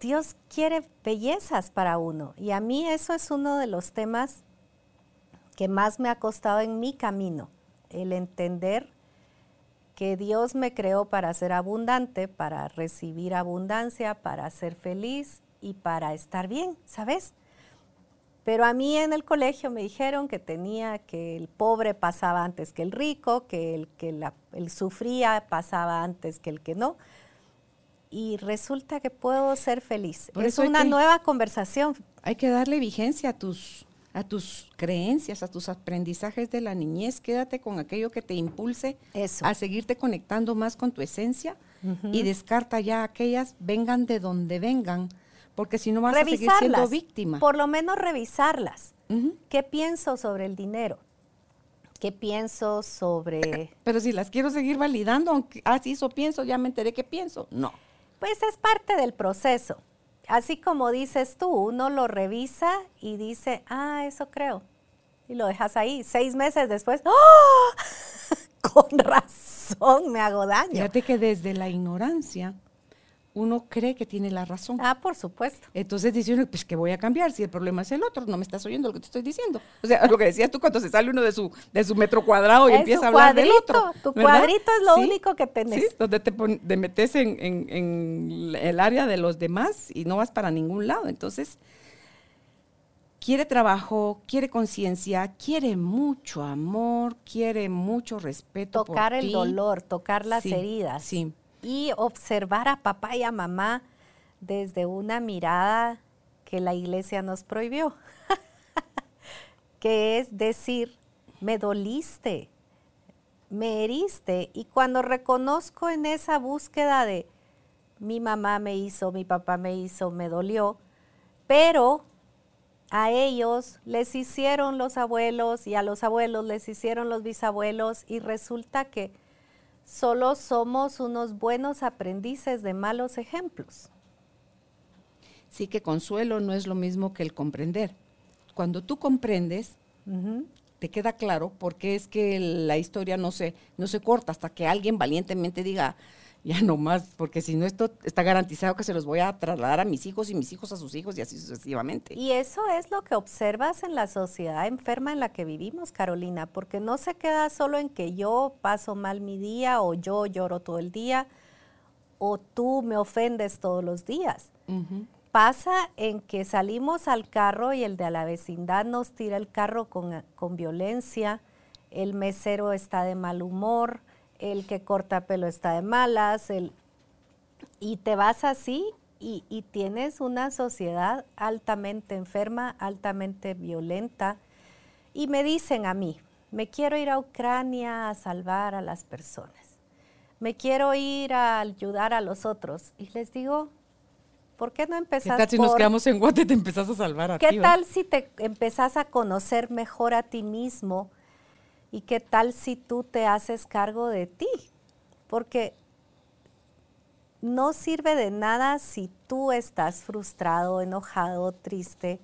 Dios quiere bellezas para uno. Y a mí eso es uno de los temas que más me ha costado en mi camino, el entender que Dios me creó para ser abundante, para recibir abundancia, para ser feliz y para estar bien, ¿sabes? Pero a mí en el colegio me dijeron que tenía que el pobre pasaba antes que el rico, que el que el sufría pasaba antes que el que no y resulta que puedo ser feliz. es una nueva conversación. Hay que darle vigencia a tus, a tus creencias, a tus aprendizajes de la niñez. Quédate con aquello que te impulse a seguirte conectando más con tu esencia y descarta ya aquellas, vengan de donde vengan, porque si no vas a seguir siendo víctima. Por lo menos revisarlas. ¿Qué pienso sobre el dinero? ¿Qué pienso sobre...? Pero si las quiero seguir validando, aunque, ah, sí, eso pienso, ya me enteré que pienso. No. Pues es parte del proceso. Así como dices tú, uno lo revisa y dice, ah, eso creo. Y lo dejas ahí. Seis meses después, ¡oh! con razón me hago daño. Fíjate que desde la ignorancia uno cree que tiene la razón. Ah, por supuesto. Entonces dice uno, pues que voy a cambiar si el problema es el otro, no me estás oyendo lo que te estoy diciendo. O sea, lo que decías tú cuando se sale uno de su, de su metro cuadrado y empieza a hablar del otro. Tu cuadrito es lo único que tenés. Sí, donde te, metes en, en, el área de los demás y no vas para ningún lado. Entonces, quiere trabajo, quiere conciencia, quiere mucho amor, quiere mucho respeto. Tocar el dolor, tocar las heridas. Sí y observar a papá y a mamá desde una mirada que la iglesia nos prohibió, que es decir, me doliste, me heriste. Y cuando reconozco en esa búsqueda de mi mamá me hizo, mi papá me hizo, me dolió, pero a ellos les hicieron los abuelos y a los abuelos les hicieron los bisabuelos y resulta que solo somos unos buenos aprendices de malos ejemplos. Sí que consuelo no es lo mismo que el comprender. Cuando tú comprendes, te queda claro por qué es que la historia no se, no se corta hasta que alguien valientemente diga, ya no más, porque si no esto está garantizado que se los voy a trasladar a mis hijos y mis hijos a sus hijos y así sucesivamente. Y eso es lo que observas en la sociedad enferma en la que vivimos, Carolina, porque no se queda solo en que yo paso mal mi día o yo lloro todo el día o tú me ofendes todos los días. pasa en que salimos al carro y el de la vecindad nos tira el carro con, con violencia, el mesero está de mal humor, el que corta pelo está de malas, el, y te vas así y, y, tienes una sociedad altamente enferma, altamente violenta. Y me dicen a mí, me quiero ir a Ucrania a salvar a las personas, me quiero ir a ayudar a los otros. Y les digo, ¿Por qué no empezás ¿Qué tal si nos quedamos en Guate y te empezás a salvar a ti? ¿Qué tal si te empezás a conocer mejor a ti mismo? ¿Y qué tal si tú te haces cargo de ti? Porque no sirve de nada si tú estás frustrado, enojado, triste.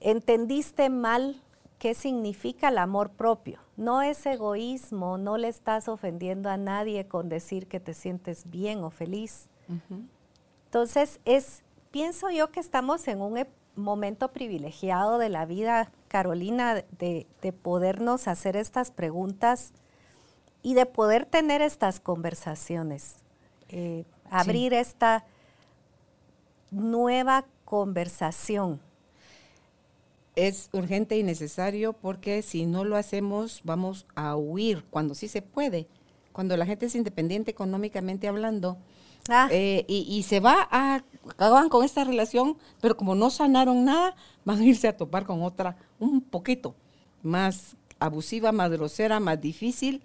Entendiste mal qué significa el amor propio. No es egoísmo, no le estás ofendiendo a nadie con decir que te sientes bien o feliz. Entonces, es, pienso yo que estamos en un momento privilegiado de la vida, Carolina, de, podernos hacer estas preguntas y de poder tener estas conversaciones, eh, abrir esta nueva conversación. Es urgente y necesario porque si no lo hacemos vamos a huir cuando sí se puede. Cuando la gente es independiente económicamente hablando, Ah. Eh, y, se va a, acaban con esta relación, pero como no sanaron nada, van a irse a topar con otra un poquito más abusiva, más grosera, más difícil,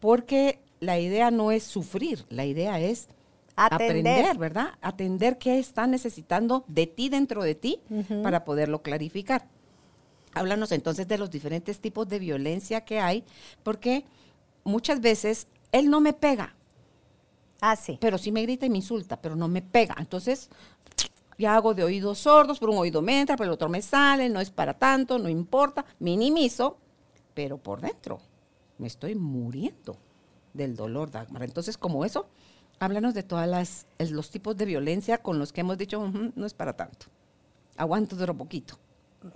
porque la idea no es sufrir, la idea es aprender, ¿verdad? Atender qué está necesitando de ti dentro de ti para poderlo clarificar. Háblanos entonces de los diferentes tipos de violencia que hay, porque muchas veces él no me pega, Ah, sí. Pero sí me grita y me insulta, pero no me pega. Entonces, ya hago de oídos sordos, por un oído me entra, por el otro me sale, no es para tanto, no importa, minimizo, pero por dentro me estoy muriendo del dolor, Dagmar. Entonces, como eso, háblanos de todos los tipos de violencia con los que hemos dicho, no es para tanto. Aguanto otro poquito.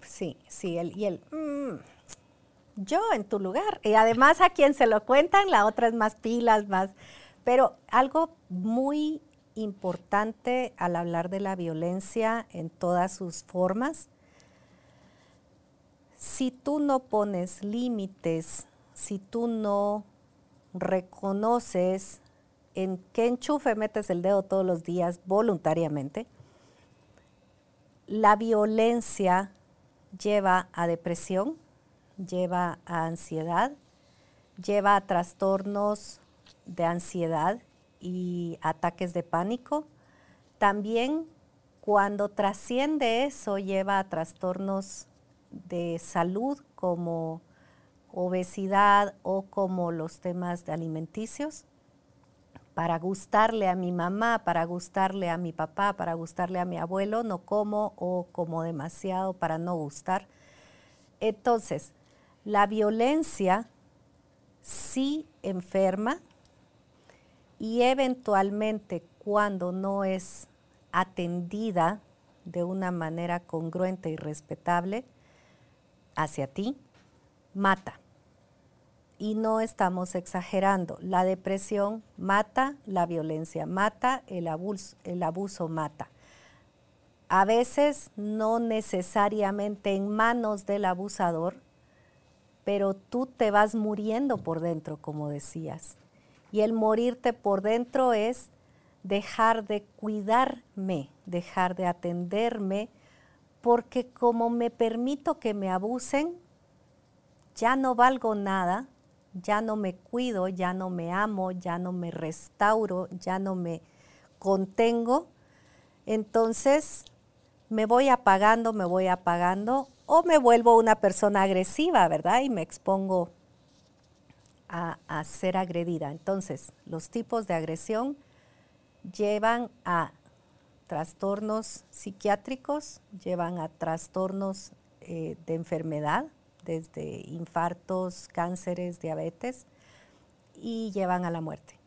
Sí, sí, el, y el, mm, yo en tu lugar. Y además a quien se lo cuentan, la otra es más pilas, más pero algo muy importante al hablar de la violencia en todas sus formas, si tú no pones límites, si tú no reconoces en qué enchufe metes el dedo todos los días voluntariamente, la violencia lleva a depresión, lleva a ansiedad, lleva a trastornos de ansiedad y ataques de pánico. También cuando trasciende eso lleva a trastornos de salud como obesidad o como los temas alimenticios. Para gustarle a mi mamá, para gustarle a mi papá, para gustarle a mi abuelo, no como o como demasiado para no gustar. Entonces, la violencia sí enferma, y eventualmente cuando no es atendida de una manera congruente y respetable hacia ti, mata. Y no estamos exagerando. La depresión mata, la violencia mata, el abuso, el abuso mata. A veces no necesariamente en manos del abusador, pero tú te vas muriendo por dentro, como decías. Y el morirte por dentro es dejar de cuidarme, dejar de atenderme, porque como me permito que me abusen, ya no valgo nada, ya no me cuido, ya no me amo, ya no me restauro, ya no me contengo, entonces me voy apagando, me voy apagando o me vuelvo una persona agresiva, ¿verdad? Y me expongo a, ser agredida. Entonces, los tipos de agresión llevan a trastornos psiquiátricos, llevan a trastornos eh, de enfermedad, desde infartos, cánceres, diabetes, y llevan a la muerte.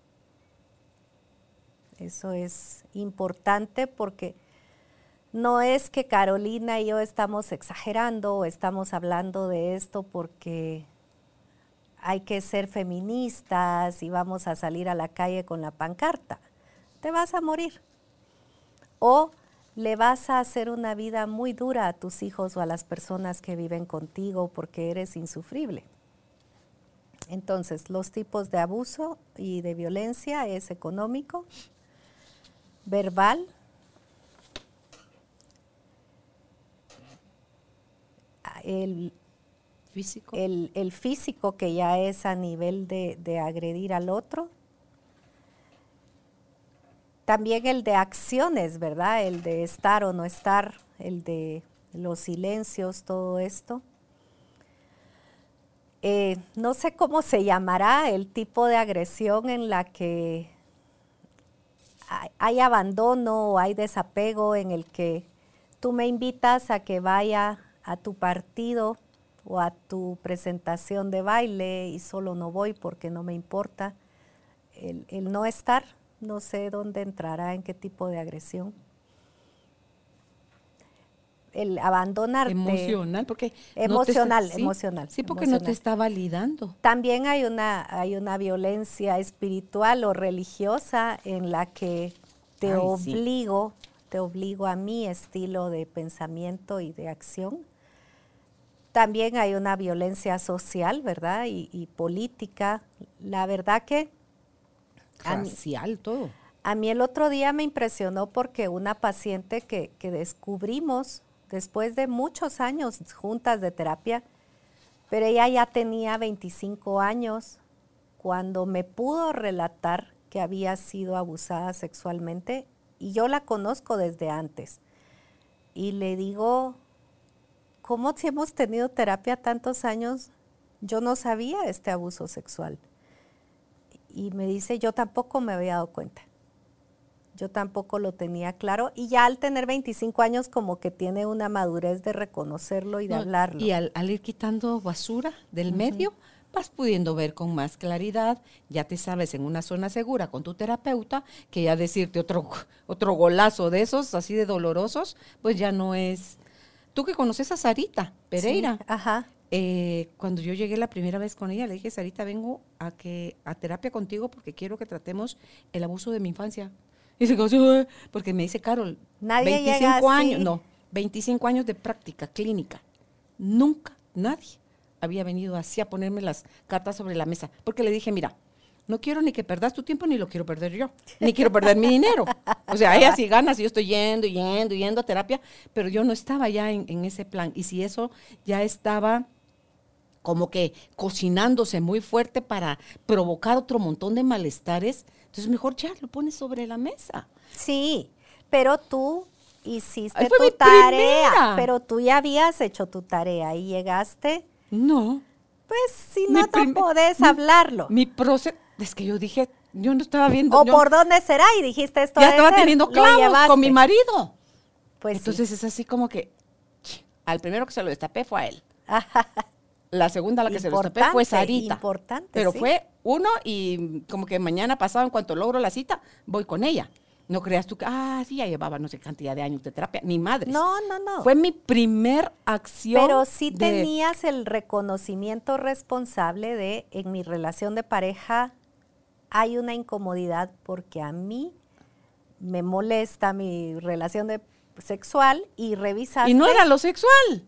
Eso es importante porque no es que Carolina y yo estamos exagerando o estamos hablando de esto porque hay que ser feministas y vamos a salir a la calle con la pancarta. Te vas a morir. O le vas a hacer una vida muy dura a tus hijos o a las personas que viven contigo porque eres insufrible. Entonces, los tipos de abuso y de violencia es económico, verbal, el físico, el, físico que ya es a nivel de, de agredir al otro, también el de acciones, ¿verdad? El de estar o no estar, el de los silencios, todo esto. Eh, no sé cómo se llamará el tipo de agresión en la que hay, abandono o hay desapego en el que tú me invitas a que vaya a tu partido o a tu presentación de baile y solo no voy porque no me importa el, el no estar no sé dónde entrará, en qué tipo de agresión. El abandonarte. Emocional, porque. Emocional, emocional. Sí, porque no te está validando. También hay una, hay una violencia espiritual o religiosa en la que te obligo, te obligo a mi estilo de pensamiento y de acción. También hay una violencia social, ¿verdad? y política. La verdad que racial, todo. A mí el otro día me impresionó porque una paciente que, que descubrimos después de muchos años juntas de terapia, pero ella ya tenía 25 años cuando me pudo relatar que había sido abusada sexualmente y yo la conozco desde antes. Y le digo, ¿cómo si hemos tenido terapia tantos años? Yo no sabía este abuso sexual y me dice, yo tampoco me había dado cuenta. Yo tampoco lo tenía claro. Y ya al tener 25 años como que tiene una madurez de reconocerlo y de hablarlo. Y al, ir quitando basura del medio, vas pudiendo ver con más claridad, ya te sabes en una zona segura con tu terapeuta, que ya decirte otro, otro golazo de esos, así de dolorosos, pues ya no es... Tú que conoces a Sarita Pereira, ajá. Eh, cuando yo llegué la primera vez con ella, le dije, Sarita, vengo a, que, a terapia contigo porque quiero que tratemos el abuso de mi infancia. Y se quedó porque me dice, Carol, nadie 25 años, no, 25 años de práctica clínica. Nunca, nadie había venido así a ponerme las cartas sobre la mesa. Porque le dije, mira, no quiero ni que perdas tu tiempo, ni lo quiero perder yo, ni quiero perder mi dinero. O sea, ella sí gana, si yo estoy yendo, yendo, yendo a terapia, pero yo no estaba ya en ese plan. Y si eso ya estaba como que cocinándose muy fuerte para provocar otro montón de malestares, entonces mejor ya lo pones sobre la mesa. Sí, pero tú hiciste tu tarea, pero tú ya habías hecho tu tarea y llegaste. No. Pues si no te podés hablarlo. Mi proceso, es que yo dije, yo no estaba viendo. O por dónde será y dijiste esto. Ya estaba teniendo clavos con mi marido. Pues Entonces es así como que al primero que se lo destapé fue a él. La segunda la que se lo destapé fue Sarita. Importante, Pero fue uno y como que mañana pasado, en cuanto logro la cita, voy con ella. No creas tú que, ah, sí, ya llevaba no sé cantidad de años de terapia, ni madre. No, no, no. Fue mi primer acción. Pero sí tenías el reconocimiento responsable de, en mi relación de pareja, hay una incomodidad porque a mí me molesta mi relación de sexual y revisaste. Y no era lo sexual.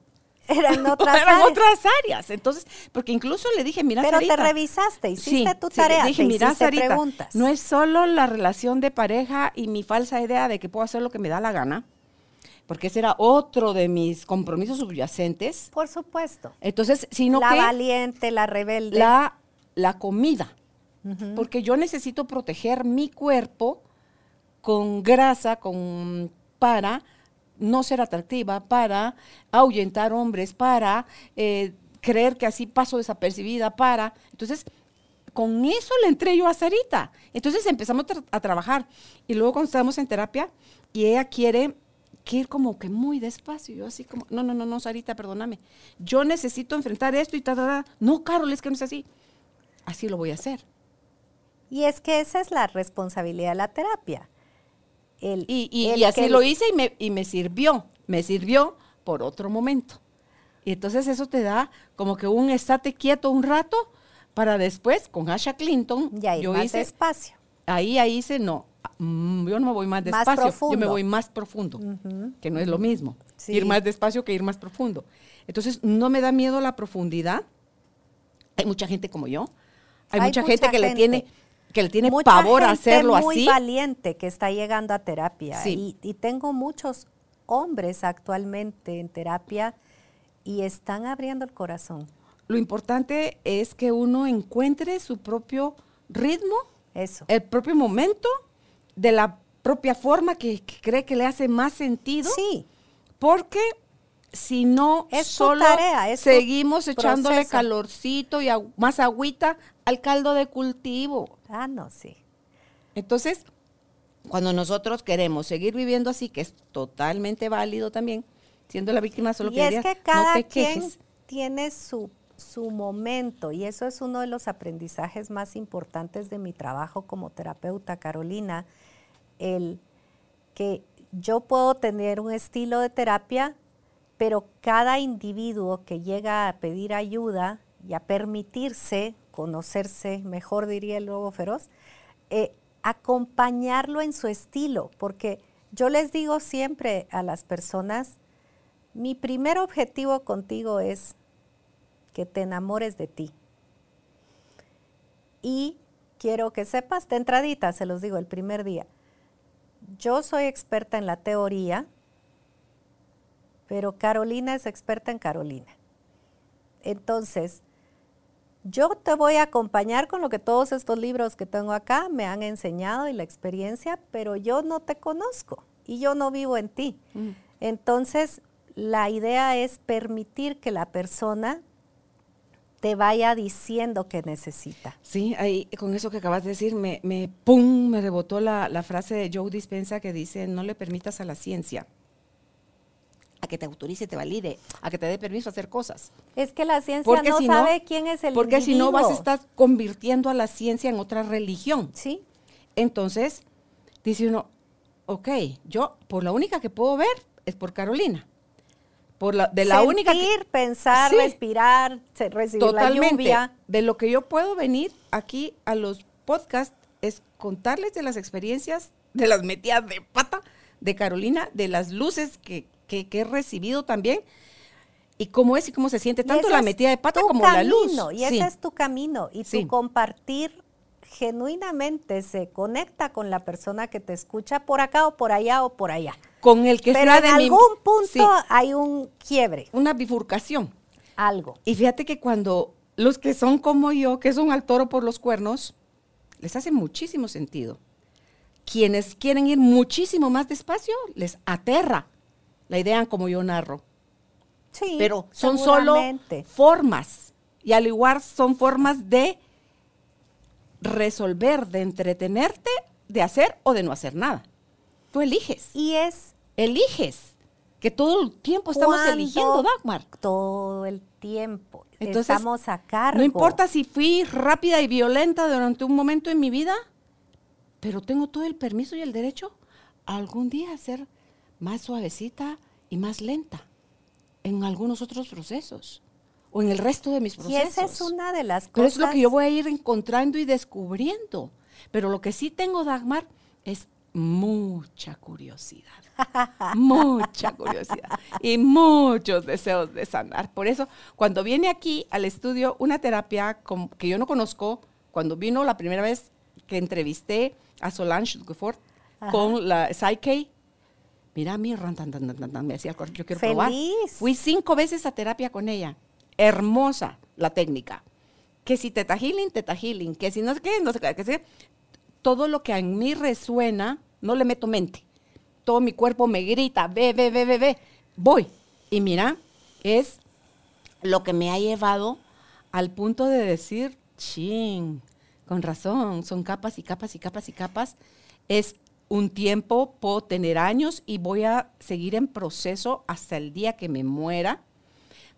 Eran otras Eran áreas. otras áreas. Entonces, porque incluso le dije, mira, Pero te revisaste, hiciste tu tarea, dije, te mira, preguntas. No es solo la relación de pareja y mi falsa idea de que puedo hacer lo que me da la gana, porque ese era otro de mis compromisos subyacentes. Por supuesto. Entonces, sino la que... La valiente, la rebelde. La, la comida. Porque yo necesito proteger mi cuerpo con grasa, con para no ser atractiva, para ahuyentar hombres, para eh, creer que así paso desapercibida, para. Entonces, con eso le entré yo a Sarita. Entonces empezamos a, trabajar. Y luego cuando estábamos en terapia, y ella quiere que ir como que muy despacio. Yo así como, no, no, no, no, Sarita, perdóname. Yo necesito enfrentar esto y tal, No, Carol, es que no es así. Así lo voy a hacer. Y es que esa es la responsabilidad de la terapia y, así lo hice y me, y me sirvió, me sirvió por otro momento. Y entonces eso te da como que un estate quieto un rato para después, con Asha Clinton, ya yo hice espacio. Ahí, ahí hice, no, mm, yo no me voy más Más despacio, yo me voy más profundo, que no es lo mismo. Sí. Ir más despacio que ir más profundo. Entonces, no me da miedo la profundidad. Hay mucha gente como yo. Hay, mucha, gente que le tiene que le tiene Mucha pavor a gente hacerlo muy así. valiente que está llegando a terapia. Sí. Y, y tengo muchos hombres actualmente en terapia y están abriendo el corazón. Lo importante es que uno encuentre su propio ritmo, Eso. el propio momento, de la propia forma que, que cree que le hace más sentido. Sí. Porque si no, Es solo tarea, es seguimos echándole proceso. calorcito y agu- más agüita al caldo de cultivo. Ah, no, sí. Entonces, cuando nosotros queremos seguir viviendo así, que es totalmente válido también, siendo la víctima, solo y que es que cada no te quien quejes. tiene su, su momento y eso es uno de los aprendizajes más importantes de mi trabajo como terapeuta, Carolina, el que yo puedo tener un estilo de terapia, pero cada individuo que llega a pedir ayuda y a permitirse conocerse, mejor diría el lobo feroz, eh, acompañarlo en su estilo, porque yo les digo siempre a las personas, mi primer objetivo contigo es que te enamores de ti. Y quiero que sepas, de entradita, se los digo el primer día, yo soy experta en la teoría, pero Carolina es experta en Carolina. Entonces, yo te voy a acompañar con lo que todos estos libros que tengo acá me han enseñado y la experiencia, pero yo no te conozco y yo no vivo en ti. Mm. Entonces, la idea es permitir que la persona te vaya diciendo que necesita. Sí, ahí con eso que acabas de decir, me, me pum, me rebotó la, la frase de Joe Dispensa que dice, no le permitas a la ciencia a que te autorice, te valide, a que te dé permiso a hacer cosas. Es que la ciencia Porque no si no- sabe quién es el Porque si no vas a estar convirtiendo a la ciencia en otra religión. Sí, Entonces, dice uno, ok, yo por la única que puedo ver es por Carolina. Por la, de la única que, pensar, Sí. respirar, recibir la lluvia. De lo que yo puedo venir aquí a los podcasts es contarles de las experiencias, de las metidas de pata de Carolina, de las luces que, que- que he recibido también, y cómo es y cómo se siente tanto la metida de pata como la luz. Y Sí. ese es tu camino. Y Sí. tu compartir genuinamente se conecta con la persona que te escucha por acá o por allá o por allá. Con el que Pero sea en de mi- algún punto Sí, hay un quiebre, una bifurcación. algo. Y fíjate que cuando los que son como yo, que son al toro por los cuernos, les hace muchísimo sentido. Quienes quieren ir muchísimo más despacio, les aterra la idea como yo narro. Sí, Pero son solo formas. Y al igual son formas de resolver, de entretenerte, de hacer o de no hacer nada. Tú eliges. Y es Eliges. Que todo el tiempo estamos eligiendo, Dagmar. todo el tiempo. Entonces, Estamos a cargo. No importa si fui rápida y violenta durante un momento en mi vida, pero tengo todo el permiso y el derecho a algún día a ser más suavecita y más lenta en algunos otros procesos o en el resto de mis Y procesos. esa es una de las cosas. Pero es lo que yo voy a ir encontrando y descubriendo. Pero lo que sí tengo, Dagmar, es mucha curiosidad. mucha curiosidad. Y muchos deseos de sanar. Por eso, cuando viene aquí al estudio una terapia que yo no conozco, cuando vino la primera vez que entrevisté a Solange Duquefort Ajá. con la Psyche, mira a mí, ran, tan, tan, tan, tan, tan, me decía, yo quiero probar. Feliz. Fui cinco veces a terapia con ella. Hermosa la técnica. Que si teta healing, teta healing. Que si no sé qué, no sé qué. Que si- todo lo que en mí resuena, no le meto mente. Todo mi cuerpo me grita, ve, ve, ve, ve, ve. Voy. Y mira, es lo que me ha llevado al punto de decir, ching, con razón, son capas y capas y capas y capas. Es un tiempo, puedo tener años y voy a seguir en proceso hasta el día que me muera,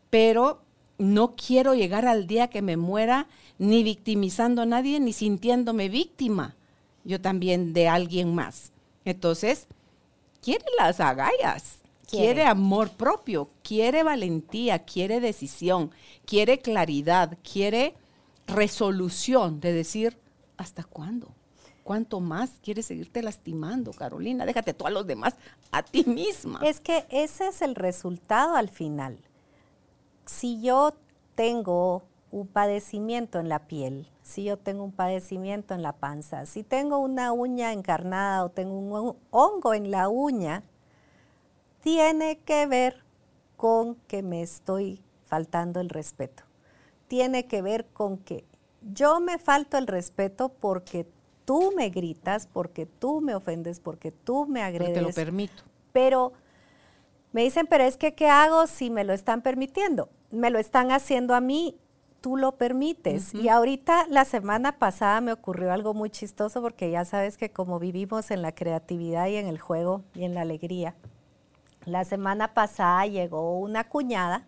pero no quiero llegar al día que me muera ni victimizando a nadie ni sintiéndome víctima, yo también de alguien más. Entonces, quiere las agallas, Quiere. quiere amor propio, quiere valentía, quiere decisión, quiere claridad, quiere resolución de decir, ¿hasta cuándo? ¿Cuánto más quieres seguirte lastimando, Carolina? Déjate tú a los demás, a ti misma. Es que ese es el resultado al final. Si yo tengo un padecimiento en la piel, si yo tengo un padecimiento en la panza, si tengo una uña encarnada o tengo un hongo en la uña, tiene que ver con que me estoy faltando el respeto. Tiene que ver con que yo me falto el respeto porque tú me gritas, porque tú me ofendes, porque tú me agredes. te lo permito. Pero me dicen, pero es que, ¿qué hago si me lo están permitiendo? Me lo están haciendo a mí, tú lo permites. Y ahorita, la semana pasada, me ocurrió algo muy chistoso porque ya sabes que como vivimos en la creatividad y en el juego y en la alegría, la semana pasada llegó una cuñada,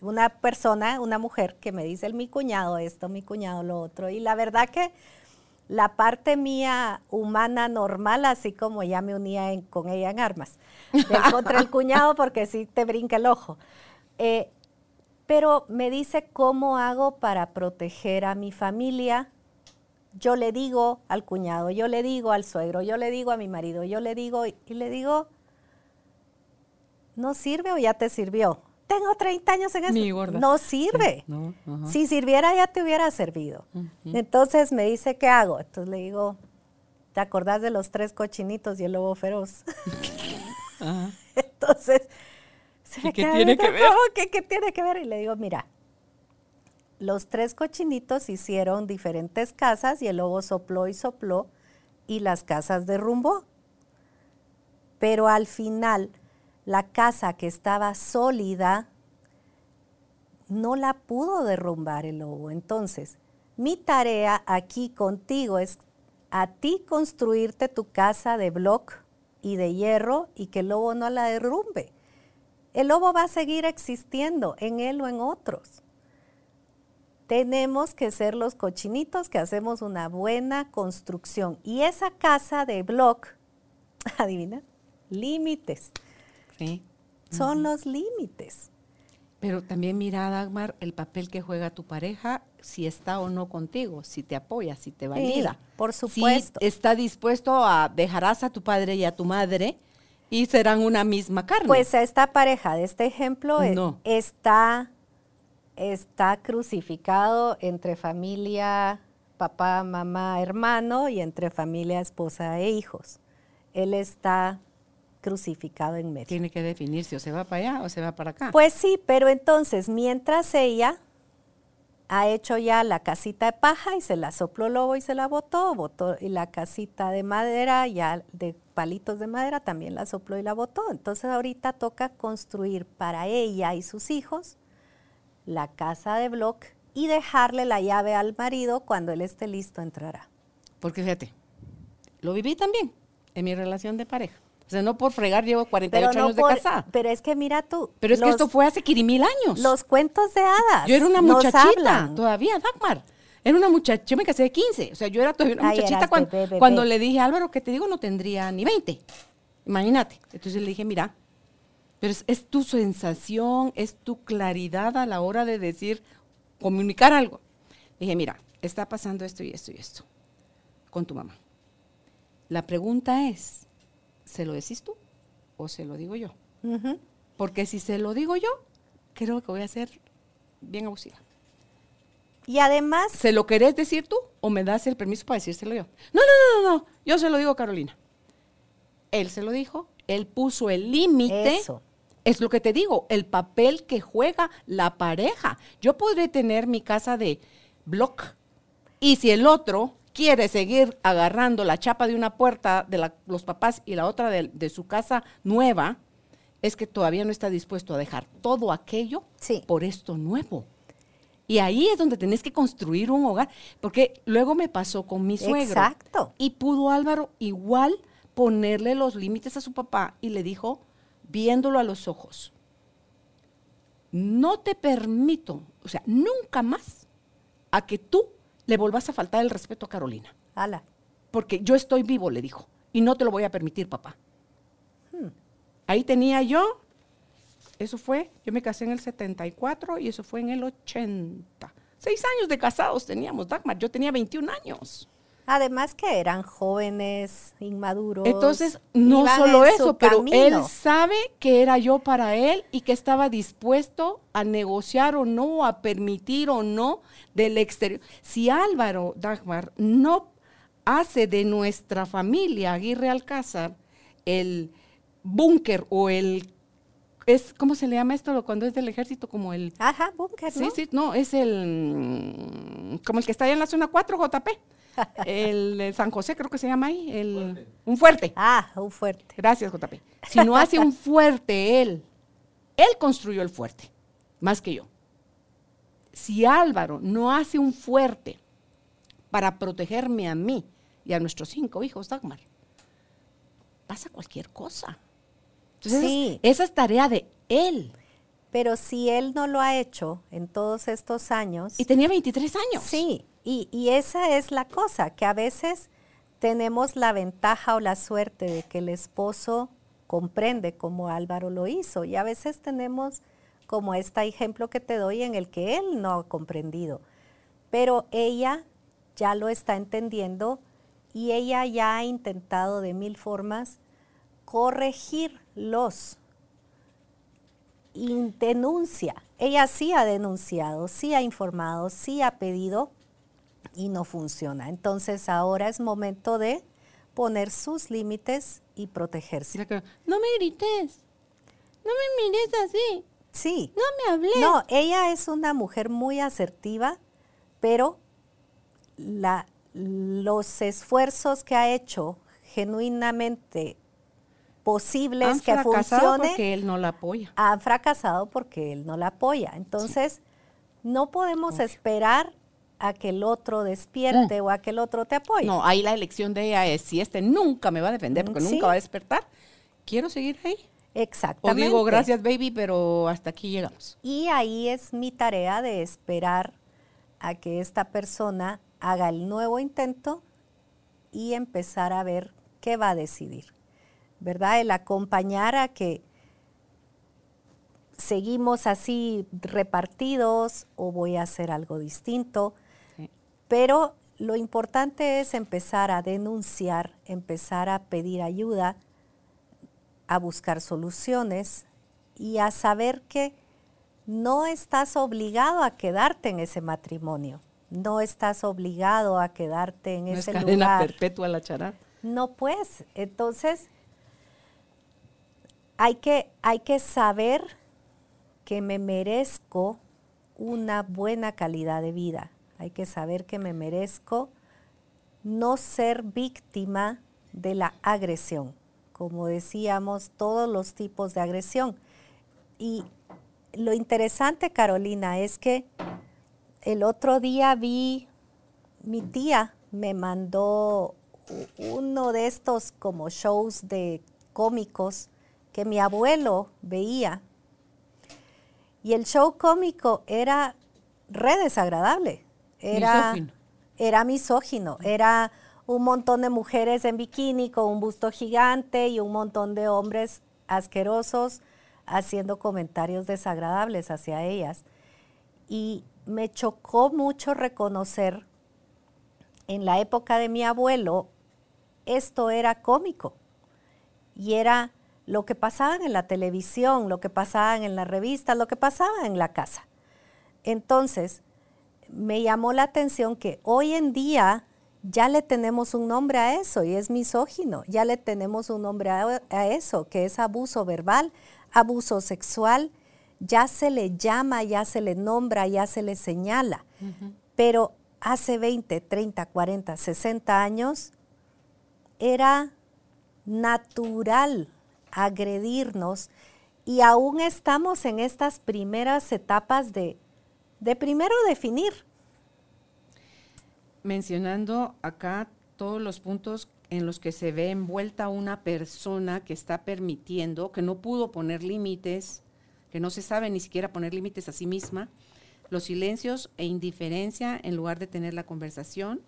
una persona, una mujer que me dice, mi cuñado esto, mi cuñado lo otro. Y la verdad que la parte mía humana normal, así como ya me unía con ella en armas, contra el cuñado porque sí te brinca el ojo. Eh, pero me dice cómo hago para proteger a mi familia. Yo le digo al cuñado, yo le digo al suegro, yo le digo a mi marido, yo le digo y le digo, ¿no sirve o ya te sirvió? Tengo 30 años en eso. No sirve. si sirviera ya te hubiera servido. Entonces me dice, ¿qué hago? Entonces le digo, ¿te acordás de los tres cochinitos y el lobo feroz? Entonces, se me ¿Qué tiene que ver? ¿Qué tiene que ver? Y le digo, mira, los tres cochinitos hicieron diferentes casas y el lobo sopló y sopló y las casas derrumbó. Pero al final la casa que estaba sólida no la pudo derrumbar el lobo. Entonces, mi tarea aquí contigo es a ti construirte tu casa de bloc y de hierro y que el lobo no la derrumbe. El lobo va a seguir existiendo en él o en otros. Tenemos que ser los cochinitos que hacemos una buena construcción. Y esa casa de bloc, adivina, límites. Son los límites. Pero también mira, Dagmar, el papel que juega tu pareja, si está o no contigo, si te apoya, si te valida. por supuesto. Si está dispuesto a dejarás a tu padre y a tu madre y serán una misma carne. Pues esta pareja de este ejemplo eh, está, está crucificado entre familia, papá, mamá, hermano y entre familia, esposa e hijos. Él está crucificado en medio. Tiene que definir si o se va para allá o se va para acá. Pues sí, pero entonces mientras ella ha hecho ya la casita de paja y se la sopló lobo y se la botó, botó y la casita de madera, ya de palitos de madera, también la sopló y la botó. Entonces ahorita toca construir para ella y sus hijos la casa de bloc y dejarle la llave al marido cuando él esté listo entrará. Porque fíjate, lo viví también en mi relación de pareja. O sea, no por fregar, llevo 48 años de casada. Pero es que mira tú. Pero es que esto fue hace mil años. Los cuentos de hadas. Yo era una muchachita todavía, Dagmar. Era una muchacha, yo me casé de 15. O sea, yo era todavía una muchachita cuando, cuando le dije, Álvaro, que te digo, no tendría ni 20. Imagínate. Entonces le dije, mira, pero es, tu sensación, es tu claridad a la hora de decir, comunicar algo. dije, mira, está pasando esto y esto y esto con tu mamá. La pregunta es, ¿se lo decís tú o se lo digo yo? Porque si se lo digo yo, creo que voy a ser bien abusiva. Y además... ¿Se lo querés decir tú o me das el permiso para decírselo yo? No, no, no, no, yo se lo digo Carolina. Él se lo dijo, él puso el límite. Eso. Es lo que te digo, el papel que juega la pareja. Yo podré tener mi casa de block y si el otro quiere seguir agarrando la chapa de una puerta de los papás y la otra de, su casa nueva, es que todavía no está dispuesto a dejar todo aquello por esto nuevo. Y ahí es donde tenés que construir un hogar, porque luego me pasó con mi suegro. Exacto. Y pudo Álvaro igual ponerle los límites a su papá y le dijo, viéndolo a los ojos, no te permito, o sea, nunca más a que tú le volvás a faltar el respeto a Carolina. Ala. Porque yo estoy vivo, le dijo, y no te lo voy a permitir, papá. Hmm. Ahí tenía yo, eso fue, yo me casé en el 74 y eso fue en el 80. Seis años de casados teníamos, Dagmar, yo tenía 21 años. Además que eran jóvenes, inmaduros. Entonces, no solo en eso, pero él sabe que era yo para él y que estaba dispuesto a negociar o no, a permitir o no del exterior. Si Álvaro Dagmar no hace de nuestra familia Aguirre Alcázar el búnker o el es ¿cómo se le llama esto cuando es del ejército como el Ajá, búnker, Sí, ¿no? sí, no, es el como el que está allá en la zona 4 JP. El, San José creo que se llama ahí, el un fuerte. Ah, un fuerte. Gracias, JP. Si no hace un fuerte él, él construyó el fuerte, más que yo. Si Álvaro no hace un fuerte para protegerme a mí y a nuestros cinco hijos, Dagmar, pasa cualquier cosa. Entonces, Sí. esa es tarea de él. Pero si él no lo ha hecho en todos estos años. Y tenía 23 años. Sí, y, y esa es la cosa, que a veces tenemos la ventaja o la suerte de que el esposo comprende como Álvaro lo hizo, y a veces tenemos como este ejemplo que te doy en el que él no ha comprendido, pero ella ya lo está entendiendo y ella ya ha intentado de mil formas corregir los denuncia. Ella sí ha denunciado, sí ha informado, sí ha pedido y no funciona. Entonces ahora es momento de poner sus límites y protegerse. No me grites, no me mires así, Sí. no me hables. No, ella es una mujer muy asertiva, pero la- los esfuerzos que ha hecho genuinamente posibles Han que fracasado funcione porque él no la apoya. han fracasado porque él no la apoya. Entonces, no podemos esperar a que el otro despierte o a que el otro te apoye. No, ahí la elección de ella es, si este nunca me va a defender porque Mm, Sí. nunca va a despertar, quiero seguir ahí. O Exactamente. digo, gracias baby, pero hasta aquí llegamos. Y ahí es mi tarea de esperar a que esta persona haga el nuevo intento y empezar a ver qué va a decidir. ¿Verdad? El acompañar a que seguimos así repartidos o voy a hacer algo distinto. Sí. Pero lo importante es empezar a denunciar, empezar a pedir ayuda, a buscar soluciones y a saber que no estás obligado a quedarte en ese matrimonio, no estás obligado a quedarte en No es ese cadena lugar. perpetua la charada. No, pues, entonces hay que, hay que saber que me merezco una buena calidad de vida. Hay que saber que me merezco no ser víctima de la agresión. Como decíamos, todos los tipos de agresión. Y lo interesante, Carolina, es que el otro día vi, mi tía me mandó uno de estos como shows de cómicos que mi abuelo veía. Y el show cómico era re desagradable. Era Misógino. era misógino. Era un montón de mujeres en bikini con un busto gigante y un montón de hombres asquerosos haciendo comentarios desagradables hacia ellas. Y me chocó mucho reconocer en la época de mi abuelo, esto era cómico. Y era lo que pasaba en la televisión, lo que pasaba en las revistas, lo que pasaba en la casa. Entonces, me llamó la atención que hoy en día ya le tenemos un nombre a eso y es misógino, ya le tenemos un nombre a, a eso, que es abuso verbal, abuso sexual, ya se le llama, ya se le nombra, ya se le señala. Pero hace 20, 30, 40, 60 años era natural agredirnos y aún estamos en estas primeras etapas de, de primero definir. Mencionando acá todos los puntos en los que se ve envuelta una persona que está permitiendo, que no pudo poner límites, que no se sabe ni siquiera poner límites a sí misma, los silencios e indiferencia en lugar de tener la conversación,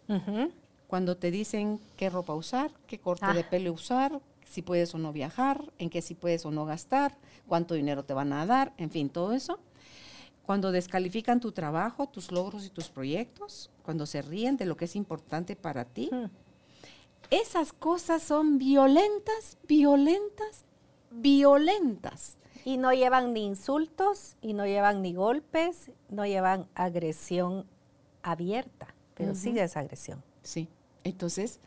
cuando te dicen qué ropa usar, qué corte de Ah. pelo usar, si puedes o no viajar, en qué si puedes o no gastar, cuánto dinero te van a dar, en fin, todo eso. cuando descalifican tu trabajo, tus logros y tus proyectos, cuando se ríen de lo que es importante para ti. Hmm. Esas cosas son violentas, violentas, violentas. Y no llevan ni insultos, y no llevan ni golpes, no llevan agresión abierta, pero sí Ujú. es agresión. Sí. Entonces,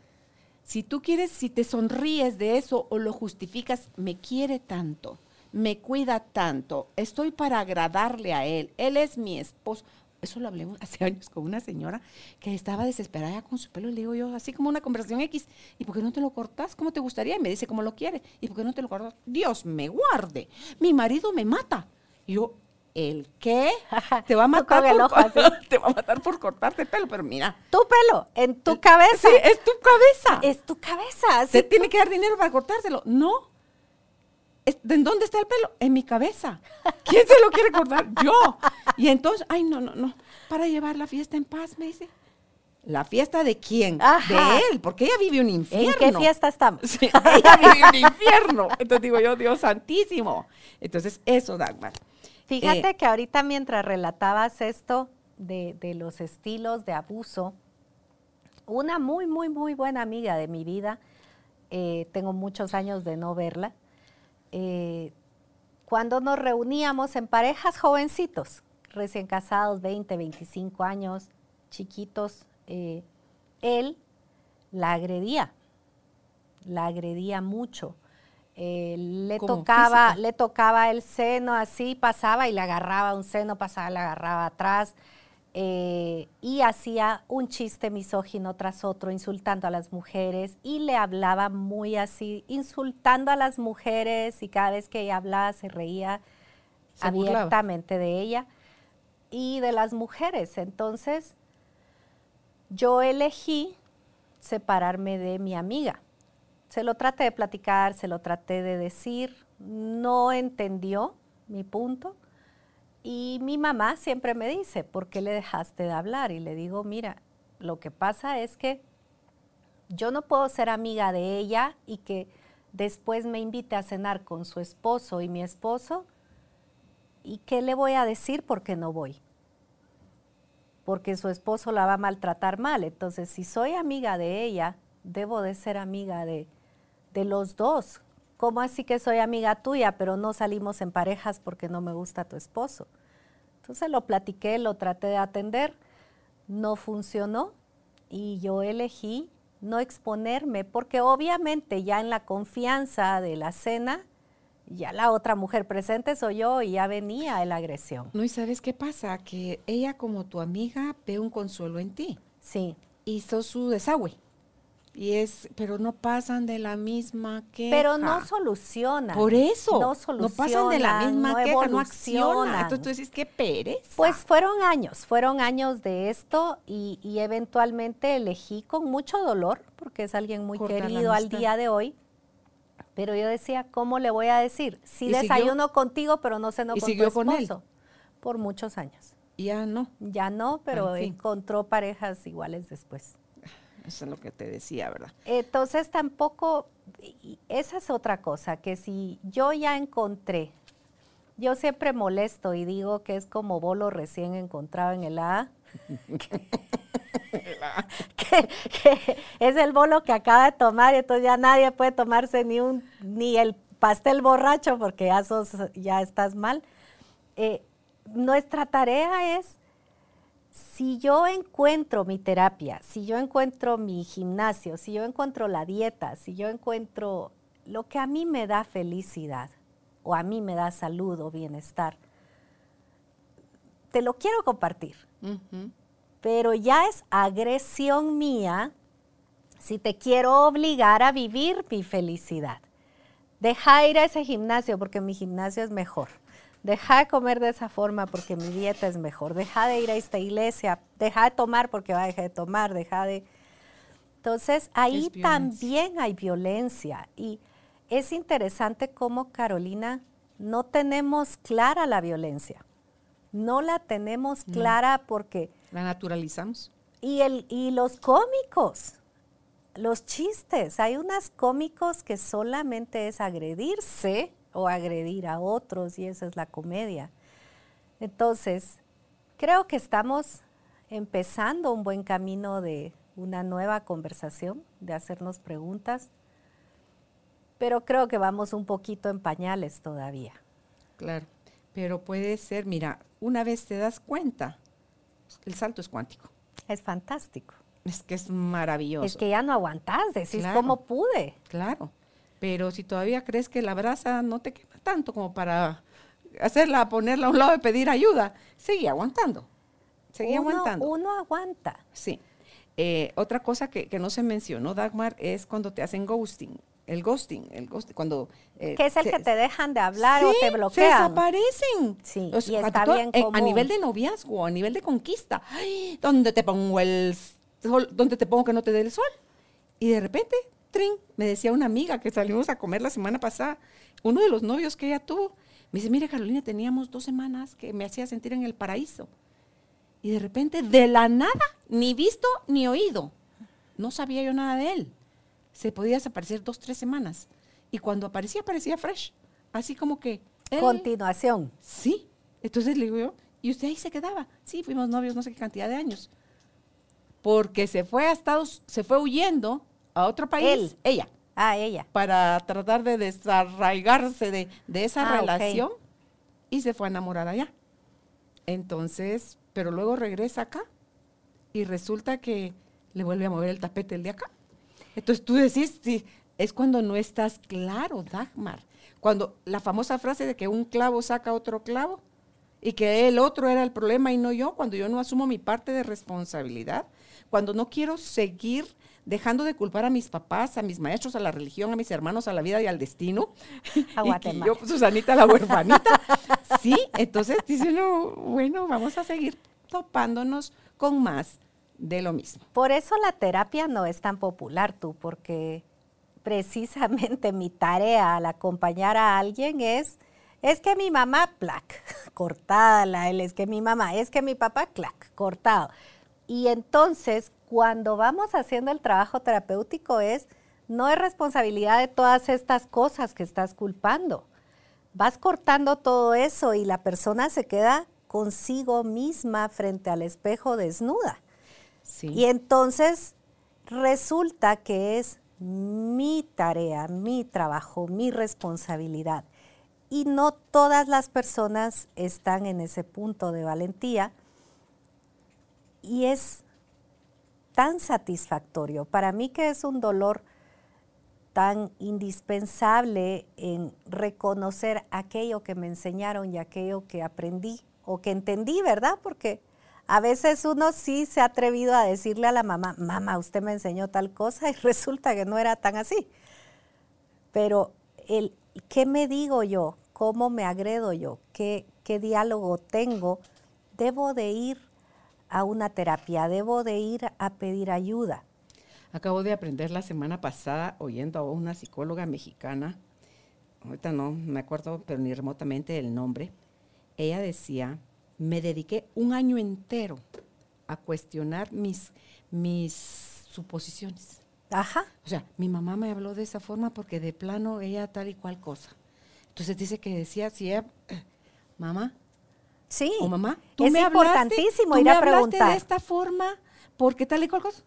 si tú quieres, si te sonríes de eso o lo justificas, me quiere tanto, me cuida tanto, estoy para agradarle a él, él es mi esposo. Eso lo hablé hace años con una señora que estaba desesperada con su pelo y le digo yo, así como una conversación X, ¿y por qué no te lo cortas? ¿Cómo te gustaría? Y me dice, ¿cómo lo quiere? ¿Y por qué no te lo cortas? Dios me guarde, mi marido me mata. Y yo, ¿el qué? Te va a matar, con el por, ojo así. te va a matar por cortarte el pelo, pero mira, Tu pelo, en tu cabeza. Sí, es tu cabeza. Es tu cabeza. ¿Se tiene que dar dinero para cortárselo? No. ¿En dónde está el pelo? En mi cabeza. ¿Quién se lo quiere cortar? Yo. Y entonces, ay, no, no, no. Para llevar la fiesta en paz, me dice. ¿La fiesta de quién? Ajá. De él, porque ella vive un infierno. ¿En qué fiesta estamos? Sí, ella vive un infierno. Entonces digo yo, Dios santísimo. Entonces, eso, Dagmar. Fíjate Eh, que ahorita mientras relatabas esto de, los estilos de abuso, una muy, muy, muy buena amiga de mi vida, eh, tengo muchos años de no verla, eh, cuando nos reuníamos en parejas jovencitos, recién casados, 20, 25 años, chiquitos, él la agredía, la agredía mucho. Eh, le ¿Como tocaba, física? le tocaba el seno así, pasaba y le agarraba un seno, pasaba, le agarraba atrás. eh, y hacía un chiste misógino tras otro, insultando a las mujeres, y le hablaba muy así, insultando a las mujeres, y cada vez que ella hablaba se reía Se burlaba. abiertamente de ella y de las mujeres. Entonces, yo elegí separarme de mi amiga. Se lo traté de platicar, se lo traté de decir, no entendió mi punto. Y mi mamá siempre me dice, ¿por qué le dejaste de hablar? Y le digo, mira, lo que pasa es que yo no puedo ser amiga de ella y que después me invite a cenar con su esposo y mi esposo. ¿Y qué le voy a decir porque no voy? Porque su esposo la va a maltratar mal. Entonces, si soy amiga de ella, debo de ser amiga de, de los dos. ¿Cómo así que soy amiga tuya, pero no salimos en parejas porque no me gusta tu esposo? Entonces lo platiqué, lo traté de atender, no funcionó y yo elegí no exponerme porque obviamente ya en la confianza de la cena, ya la otra mujer presente soy yo y ya venía la agresión. No, y ¿sabes qué pasa? Que ella como tu amiga ve un consuelo en ti. Sí, hizo su desagüe. Y es, pero no pasan de la misma queja. pero no soluciona. Por eso. No pasan de la solucionan, misma no queja, no acciona. evolucionan. Entonces tú dices, qué pereza. Pues fueron años, fueron años de esto y, y eventualmente elegí con mucho dolor, porque es alguien muy querido al día de hoy, pero yo decía, ¿cómo le voy a decir? Sí ¿Y siguió? desayuno contigo, pero no ceno ¿Y con tu siguió con él? esposo. Por muchos años. ya no. Ya no, pero En fin. encontró parejas iguales después. Eso es lo que te decía, ¿verdad? Entonces tampoco, esa es otra cosa, que si yo ya encontré, yo siempre molesto y digo que es como bolo recién encontrado en el A, que, que es el bolo que acaba de tomar y entonces ya nadie puede tomarse ni un ni el pastel borracho porque ya, sos- ya estás mal. Eh, nuestra tarea es si yo encuentro mi terapia, si yo encuentro mi gimnasio, si yo encuentro la dieta, si yo encuentro lo que a mí me da felicidad o a mí me da salud o bienestar, te lo quiero compartir, pero ya es agresión mía si te quiero obligar a vivir mi felicidad. Deja de ir a ese gimnasio porque mi gimnasio es mejor. Deja de comer de esa forma porque mi dieta es mejor. Deja de ir a esta iglesia. Deja de tomar porque va a dejar de tomar. Deja de... Entonces ahí también hay violencia. Y es interesante cómo Carolina no tenemos clara la violencia. No la tenemos clara porque La naturalizamos. y, el, y los cómicos, los chistes. Hay unas cómicos que solamente es agredirse o agredir a otros y esa es la comedia. Entonces, creo que estamos empezando un buen camino de una nueva conversación, de hacernos preguntas, pero creo que vamos un poquito en pañales todavía. Claro, pero puede ser, mira, una vez te das cuenta, el salto es cuántico. Es fantástico. Es que es maravilloso. Es que ya no aguantás, decís, ¿cómo pude? Claro, pero si todavía crees que la brasa no te quema tanto como para hacerla, ponerla a un lado y pedir ayuda, sigue aguantando. Sigue aguantando. Uno aguanta. Sí. Eh, otra cosa que, no se mencionó, Dagmar, es cuando te hacen ghosting. El ghosting, el ghosting, cuando... Eh, que es el que te dejan de hablar o te bloquean. se desaparecen. Sí, y está bien eh, A nivel de noviazgo, a nivel de conquista. Ay, ¿Dónde te pongo el sol? ¿Dónde te pongo que no te dé el sol? Y de repente, trin, me decía una amiga que salimos a comer la semana pasada, uno de los novios que ella tuvo, me dice, mire Carolina, teníamos dos semanas que me hacía sentir en el paraíso. Y de repente, de la nada, ni visto ni oído. No sabía yo nada de él. Se podía desaparecer dos, tres semanas. Y cuando aparecía, aparecía fresh. Así como que... Continuación. Sí. Entonces le digo yo, ¿y usted ahí se quedaba? Sí, fuimos novios no sé qué cantidad de años. Porque se fue a Estados, se fue huyendo a otro país. Él. Ella. Ah, ella. Para tratar de desarraigarse de, esa ah, relación y se fue a enamorar allá. Entonces, pero luego regresa acá y resulta que le vuelve a mover el tapete el de acá. Entonces tú decís, sí, es cuando no estás claro, Dagmar. Cuando la famosa frase de que un clavo saca otro clavo y que el otro era el problema y no yo, cuando yo no asumo mi parte de responsabilidad, cuando no quiero seguir dejando de culpar a mis papás, a mis maestros, a la religión, a mis hermanos, a la vida y al destino. A Guatemala. yo, Susanita, la huerfanita. sí, entonces dice bueno, vamos a seguir topándonos con más de lo mismo. Por eso la terapia no es tan popular tú, porque precisamente mi tarea al acompañar a alguien es, es que mi mamá, plac, cortada la L, es que mi mamá, es que mi papá, clac, cortado. Y entonces, cuando vamos haciendo el trabajo terapéutico es, no es responsabilidad de todas estas cosas que estás culpando. Vas cortando todo eso y la persona se queda consigo misma frente al espejo desnuda. Y entonces resulta que es mi tarea, mi trabajo, mi responsabilidad. Y no todas las personas están en ese punto de valentía. Y es tan satisfactorio. Para mí que es un dolor tan indispensable en reconocer aquello que me enseñaron y aquello que aprendí o que entendí, ¿verdad? Porque a veces uno sí se ha atrevido a decirle a la mamá, mamá, usted me enseñó tal cosa y resulta que no era tan así. Pero el, ¿qué me digo yo? ¿Cómo me agredo yo? ¿Qué, qué diálogo tengo? Debo de ir a una terapia, debo de ir a pedir ayuda. Acabo de aprender la semana pasada oyendo a una psicóloga mexicana, ahorita no me acuerdo, pero ni remotamente el nombre, ella decía, me dediqué un año entero a cuestionar mis, mis suposiciones. Ajá. O sea, mi mamá me habló de esa forma porque de plano ella tal y cual cosa. Entonces dice que decía, si ella, mamá, Sí. O mamá, tú es me importantísimo ir a preguntar. de esta forma porque tal y cual cosa.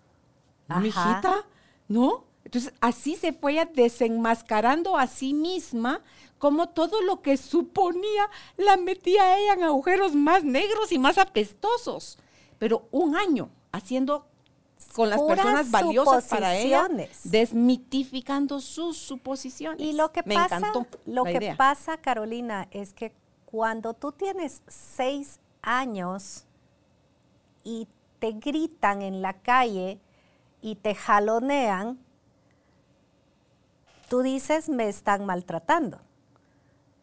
Mi hijita, ¿no? Entonces, así se fue desenmascarando a sí misma como todo lo que suponía la metía ella en agujeros más negros y más apestosos. Pero un año haciendo con las personas valiosas para ella, desmitificando sus suposiciones. Y lo que Me pasa, encantó lo que pasa, Carolina, es que cuando tú tienes seis años y te gritan en la calle y te jalonean, tú dices, me están maltratando.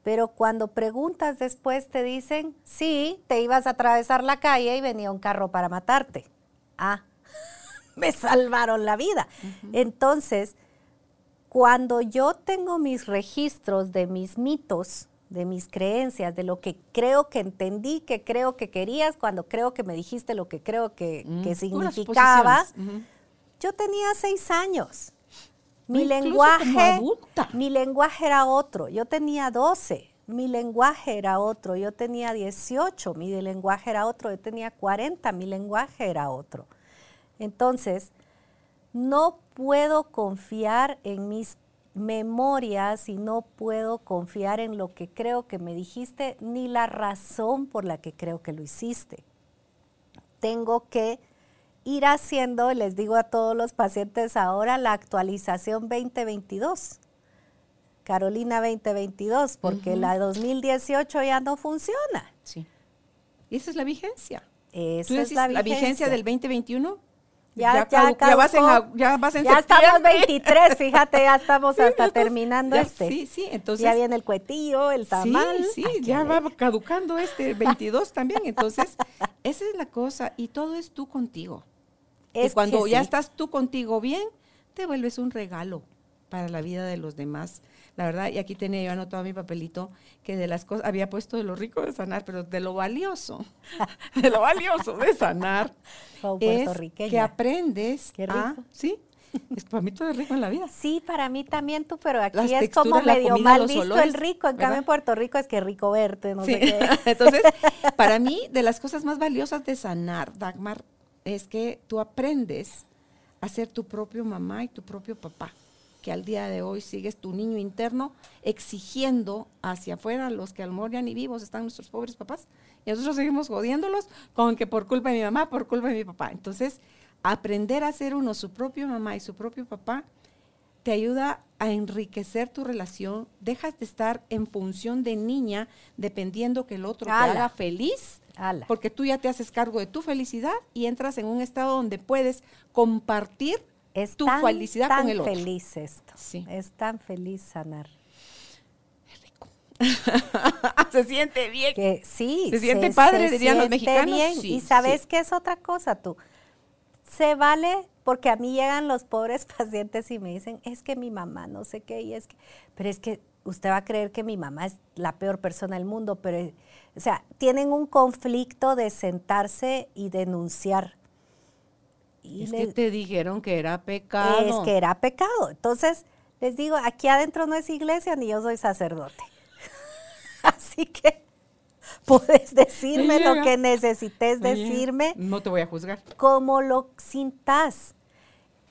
Pero cuando preguntas después te dicen, sí, te ibas a atravesar la calle y venía un carro para matarte. Ah, me salvaron la vida. Entonces, cuando yo tengo mis registros de mis mitos, de mis creencias, de lo que creo que entendí, que creo que querías, cuando creo que me dijiste lo que creo que, mm, significaba, yo tenía seis años. Mi lenguaje, mi lenguaje era otro. Yo tenía 12. mi lenguaje era otro. Yo tenía 18, mi lenguaje era otro. Yo tenía 40, mi lenguaje era otro. Entonces, no puedo confiar en mis memorias y no puedo confiar en lo que creo que me dijiste ni la razón por la que creo que lo hiciste. Tengo que ir haciendo, les digo a todos los pacientes ahora, la actualización 2022. Carolina 2022, porque la 2018 ya no funciona. Sí. Y esa es la vigencia. Esa es la vigencia. la vigencia del 202021? Ya, ya, ya, vas en, ya vas en Ya estamos 23, fíjate, ya estamos hasta terminando este. Sí, sí, entonces. Ya viene el cuetillo, el tamal. Sí, sí, ya va caducando este 22 también. Entonces, esa es la cosa. Y todo es tú contigo. Es y cuando ya estás tú contigo bien, te vuelves un regalo para la vida de los demás. La verdad, y aquí tenía yo anotado mi papelito que de las cosas, había puesto de lo rico de sanar, pero de lo valioso, de lo valioso de sanar, es que aprendes Qué rico. ¿sí? Es para mí todo es rico en la vida. Sí, para mí también tú, pero aquí es como medio mal visto el rico. En cambio en Puerto Rico es que rico verte, no sé qué. Entonces, para mí, de las cosas más valiosas de sanar, Dagmar, es que tú aprendes a ser tu propio mamá y tu propio papá que al día de hoy sigues tu niño interno exigiendo hacia afuera los que al morir ni vivos están nuestros pobres papás. Y nosotros seguimos jodiéndolos con que por culpa de mi mamá, por culpa de mi papá. Entonces, aprender a ser uno su propio mamá y su propio papá te ayuda a enriquecer tu relación. Dejas de estar en función de niña dependiendo que el otro te haga feliz. Porque tú ya te haces cargo de tu felicidad y entras en un estado donde puedes compartir es tu tan, felicidad tan con el otro. feliz esto. Sí. Es tan feliz sanar. Es rico. se siente bien. Que sí. Se siente padre, se dirían los mexicanos. Bien. Sí, y sabes qué es otra cosa tú. Se vale, porque a mí llegan los pobres pacientes y me dicen, es que mi mamá no sé qué, y es que, pero es que usted va a creer que mi mamá es la peor persona del mundo, pero, o sea, tienen un conflicto de sentarse y denunciar y es que te dijeron que era pecado. Es que era pecado. Entonces, les digo, aquí adentro no es iglesia ni yo soy sacerdote. Así que puedes decirme lo que necesites decirme. No te voy a juzgar. Como lo sintas.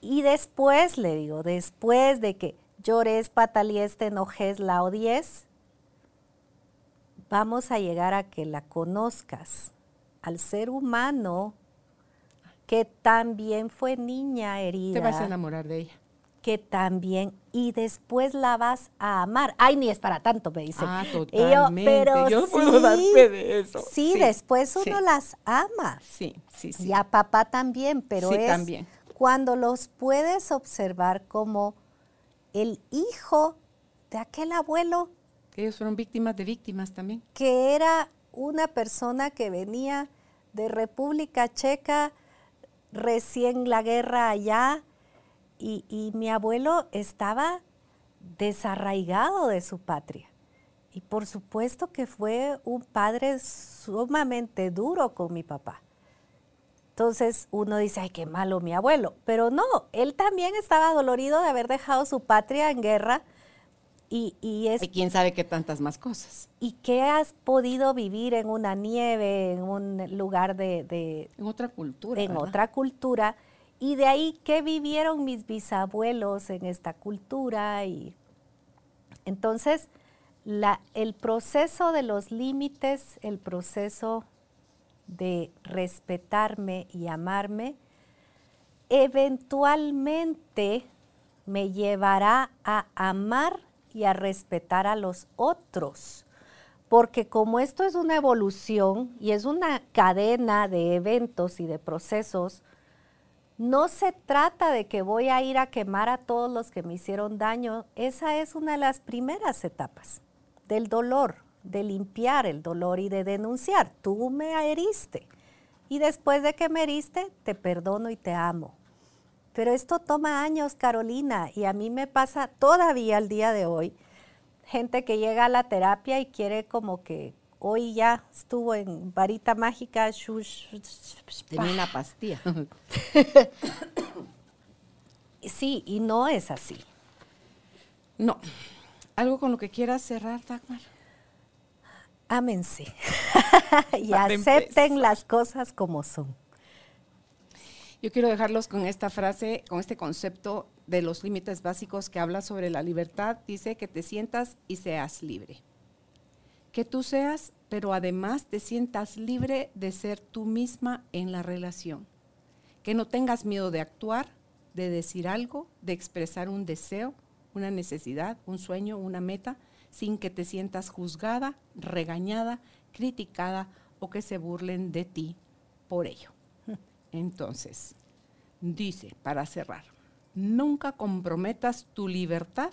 Y después, le digo, después de que llores, patalees, te enojes, la odies, vamos a llegar a que la conozcas. Al ser humano que también fue niña herida. Te vas a enamorar de ella. Que también, y después la vas a amar. Ay, ni es para tanto, me dice. Ah, totalmente. Yo, pero yo puedo dar fe de eso. Sí, después uno las ama. Sí, sí, sí. Y a papá también, pero sí, es también. cuando los puedes observar como el hijo de aquel abuelo. Que ellos fueron víctimas de víctimas también. Que era una persona que venía de República Checa, recién la guerra allá y, mi abuelo estaba desarraigado de su patria. Y por supuesto que fue un padre sumamente duro con mi papá. Entonces uno dice, ay, qué malo mi abuelo. Pero no, él también estaba dolorido de haber dejado su patria en guerra y, es, quién sabe qué tantas más cosas. ¿Y qué has podido vivir en una nieve, en un lugar de... en otra cultura. En otra cultura. Y de ahí, ¿qué vivieron mis bisabuelos en esta cultura? Y entonces, la, el proceso de los límites, el proceso de respetarme y amarme, eventualmente me llevará a amar y a respetar a los otros. Porque como esto es una evolución y es una cadena de eventos y de procesos, no se trata de que voy a ir a quemar a todos los que me hicieron daño. Esa es una de las primeras etapas del dolor, de limpiar el dolor y de denunciar. Tú me heriste. Y después de que me heriste, te perdono y te amo. Pero esto toma años, Carolina, y a mí me pasa todavía al día de hoy, gente que llega a la terapia y quiere como que hoy ya estuvo en varita mágica. Tenía una pastilla. sí, y no es así. No. ¿Algo con lo que quieras cerrar, Dagmar? ámense y acepten las cosas como son. Yo quiero dejarlos con esta frase, con este concepto de los límites básicos que habla sobre la libertad. Dice que te sientas y seas libre. Que tú seas, pero además te sientas libre de ser tú misma en la relación. Que no tengas miedo de actuar, de decir algo, de expresar un deseo, una necesidad, un sueño, una meta, sin que te sientas juzgada, regañada, criticada o que se burlen de ti por ello. Entonces, dice, para cerrar, nunca comprometas tu libertad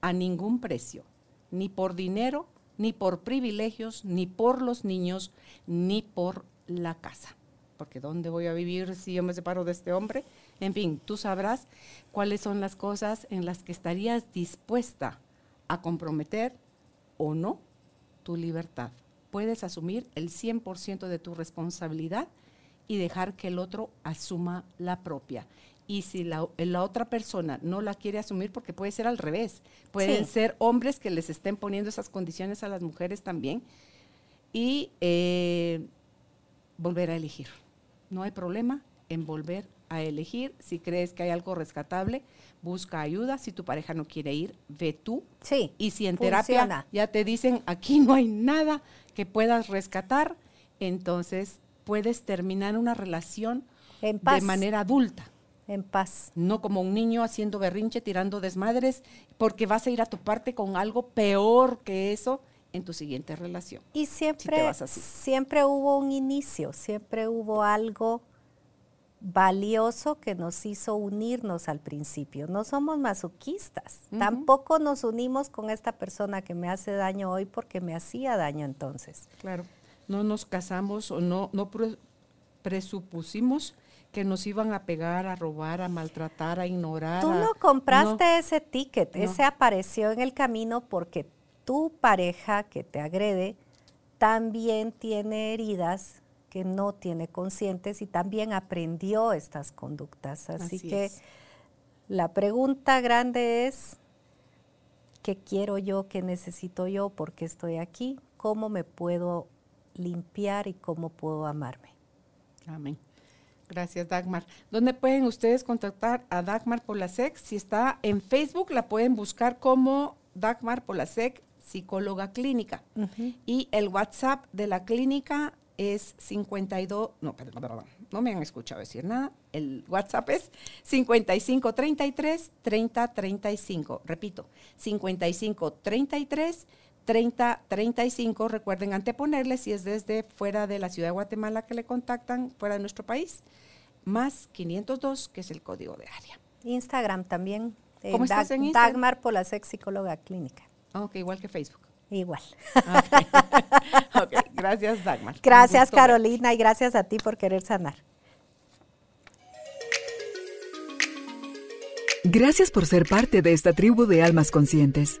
a ningún precio, ni por dinero, ni por privilegios, ni por los niños, ni por la casa. Porque ¿dónde voy a vivir si yo me separo de este hombre? En fin, tú sabrás cuáles son las cosas en las que estarías dispuesta a comprometer o no tu libertad. Puedes asumir el 100% de tu responsabilidad y dejar que el otro asuma la propia. Y si la, otra persona no la quiere asumir, porque puede ser al revés, pueden ser hombres que les estén poniendo esas condiciones a las mujeres también, y eh, volver a elegir. No hay problema en volver a elegir. Si crees que hay algo rescatable, busca ayuda. Si tu pareja no quiere ir, ve tú. Sí. Y si en terapia ya te dicen aquí no hay nada que puedas rescatar, entonces puedes terminar una relación de manera adulta. En paz. No como un niño haciendo berrinche, tirando desmadres, porque vas a ir a tu parte con algo peor que eso en tu siguiente relación. Y siempre, siempre hubo un inicio, siempre hubo algo valioso que nos hizo unirnos al principio. No somos masoquistas. Tampoco nos unimos con esta persona que me hace daño hoy porque me hacía daño entonces. Claro. No nos casamos o no, no presupusimos que nos iban a pegar, a robar, a maltratar, a ignorar. Tú no compraste ese ticket, ese apareció en el camino porque tu pareja que te agrede también tiene heridas que no tiene conscientes y también aprendió estas conductas. Así, que la pregunta grande es, ¿qué quiero yo? ¿Qué necesito yo? ¿Por qué estoy aquí? ¿Cómo me puedo limpiar y cómo puedo amarme? Amén. Gracias, Dagmar. ¿Dónde pueden ustedes contactar a Dagmar Polasek? Si está en Facebook, la pueden buscar como Dagmar Polasek, psicóloga clínica. Y el WhatsApp de la clínica es 52, no, perdón, perdón, no me han escuchado decir nada. El WhatsApp es 5533 3035. Repito, 5533 3035. Recuerden anteponerle si es desde fuera de la ciudad de Guatemala que le contactan, fuera de nuestro país, más 502, que es el código de área. Instagram también. Eh, ¿Cómo estás en Instagram? Dagmar Polasek, psicóloga clínica. Ok, igual que Facebook. Igual. Okay. Gracias, Dagmar. Gracias, Carolina, y gracias a ti por querer sanar. Gracias por ser parte de esta tribu de almas conscientes.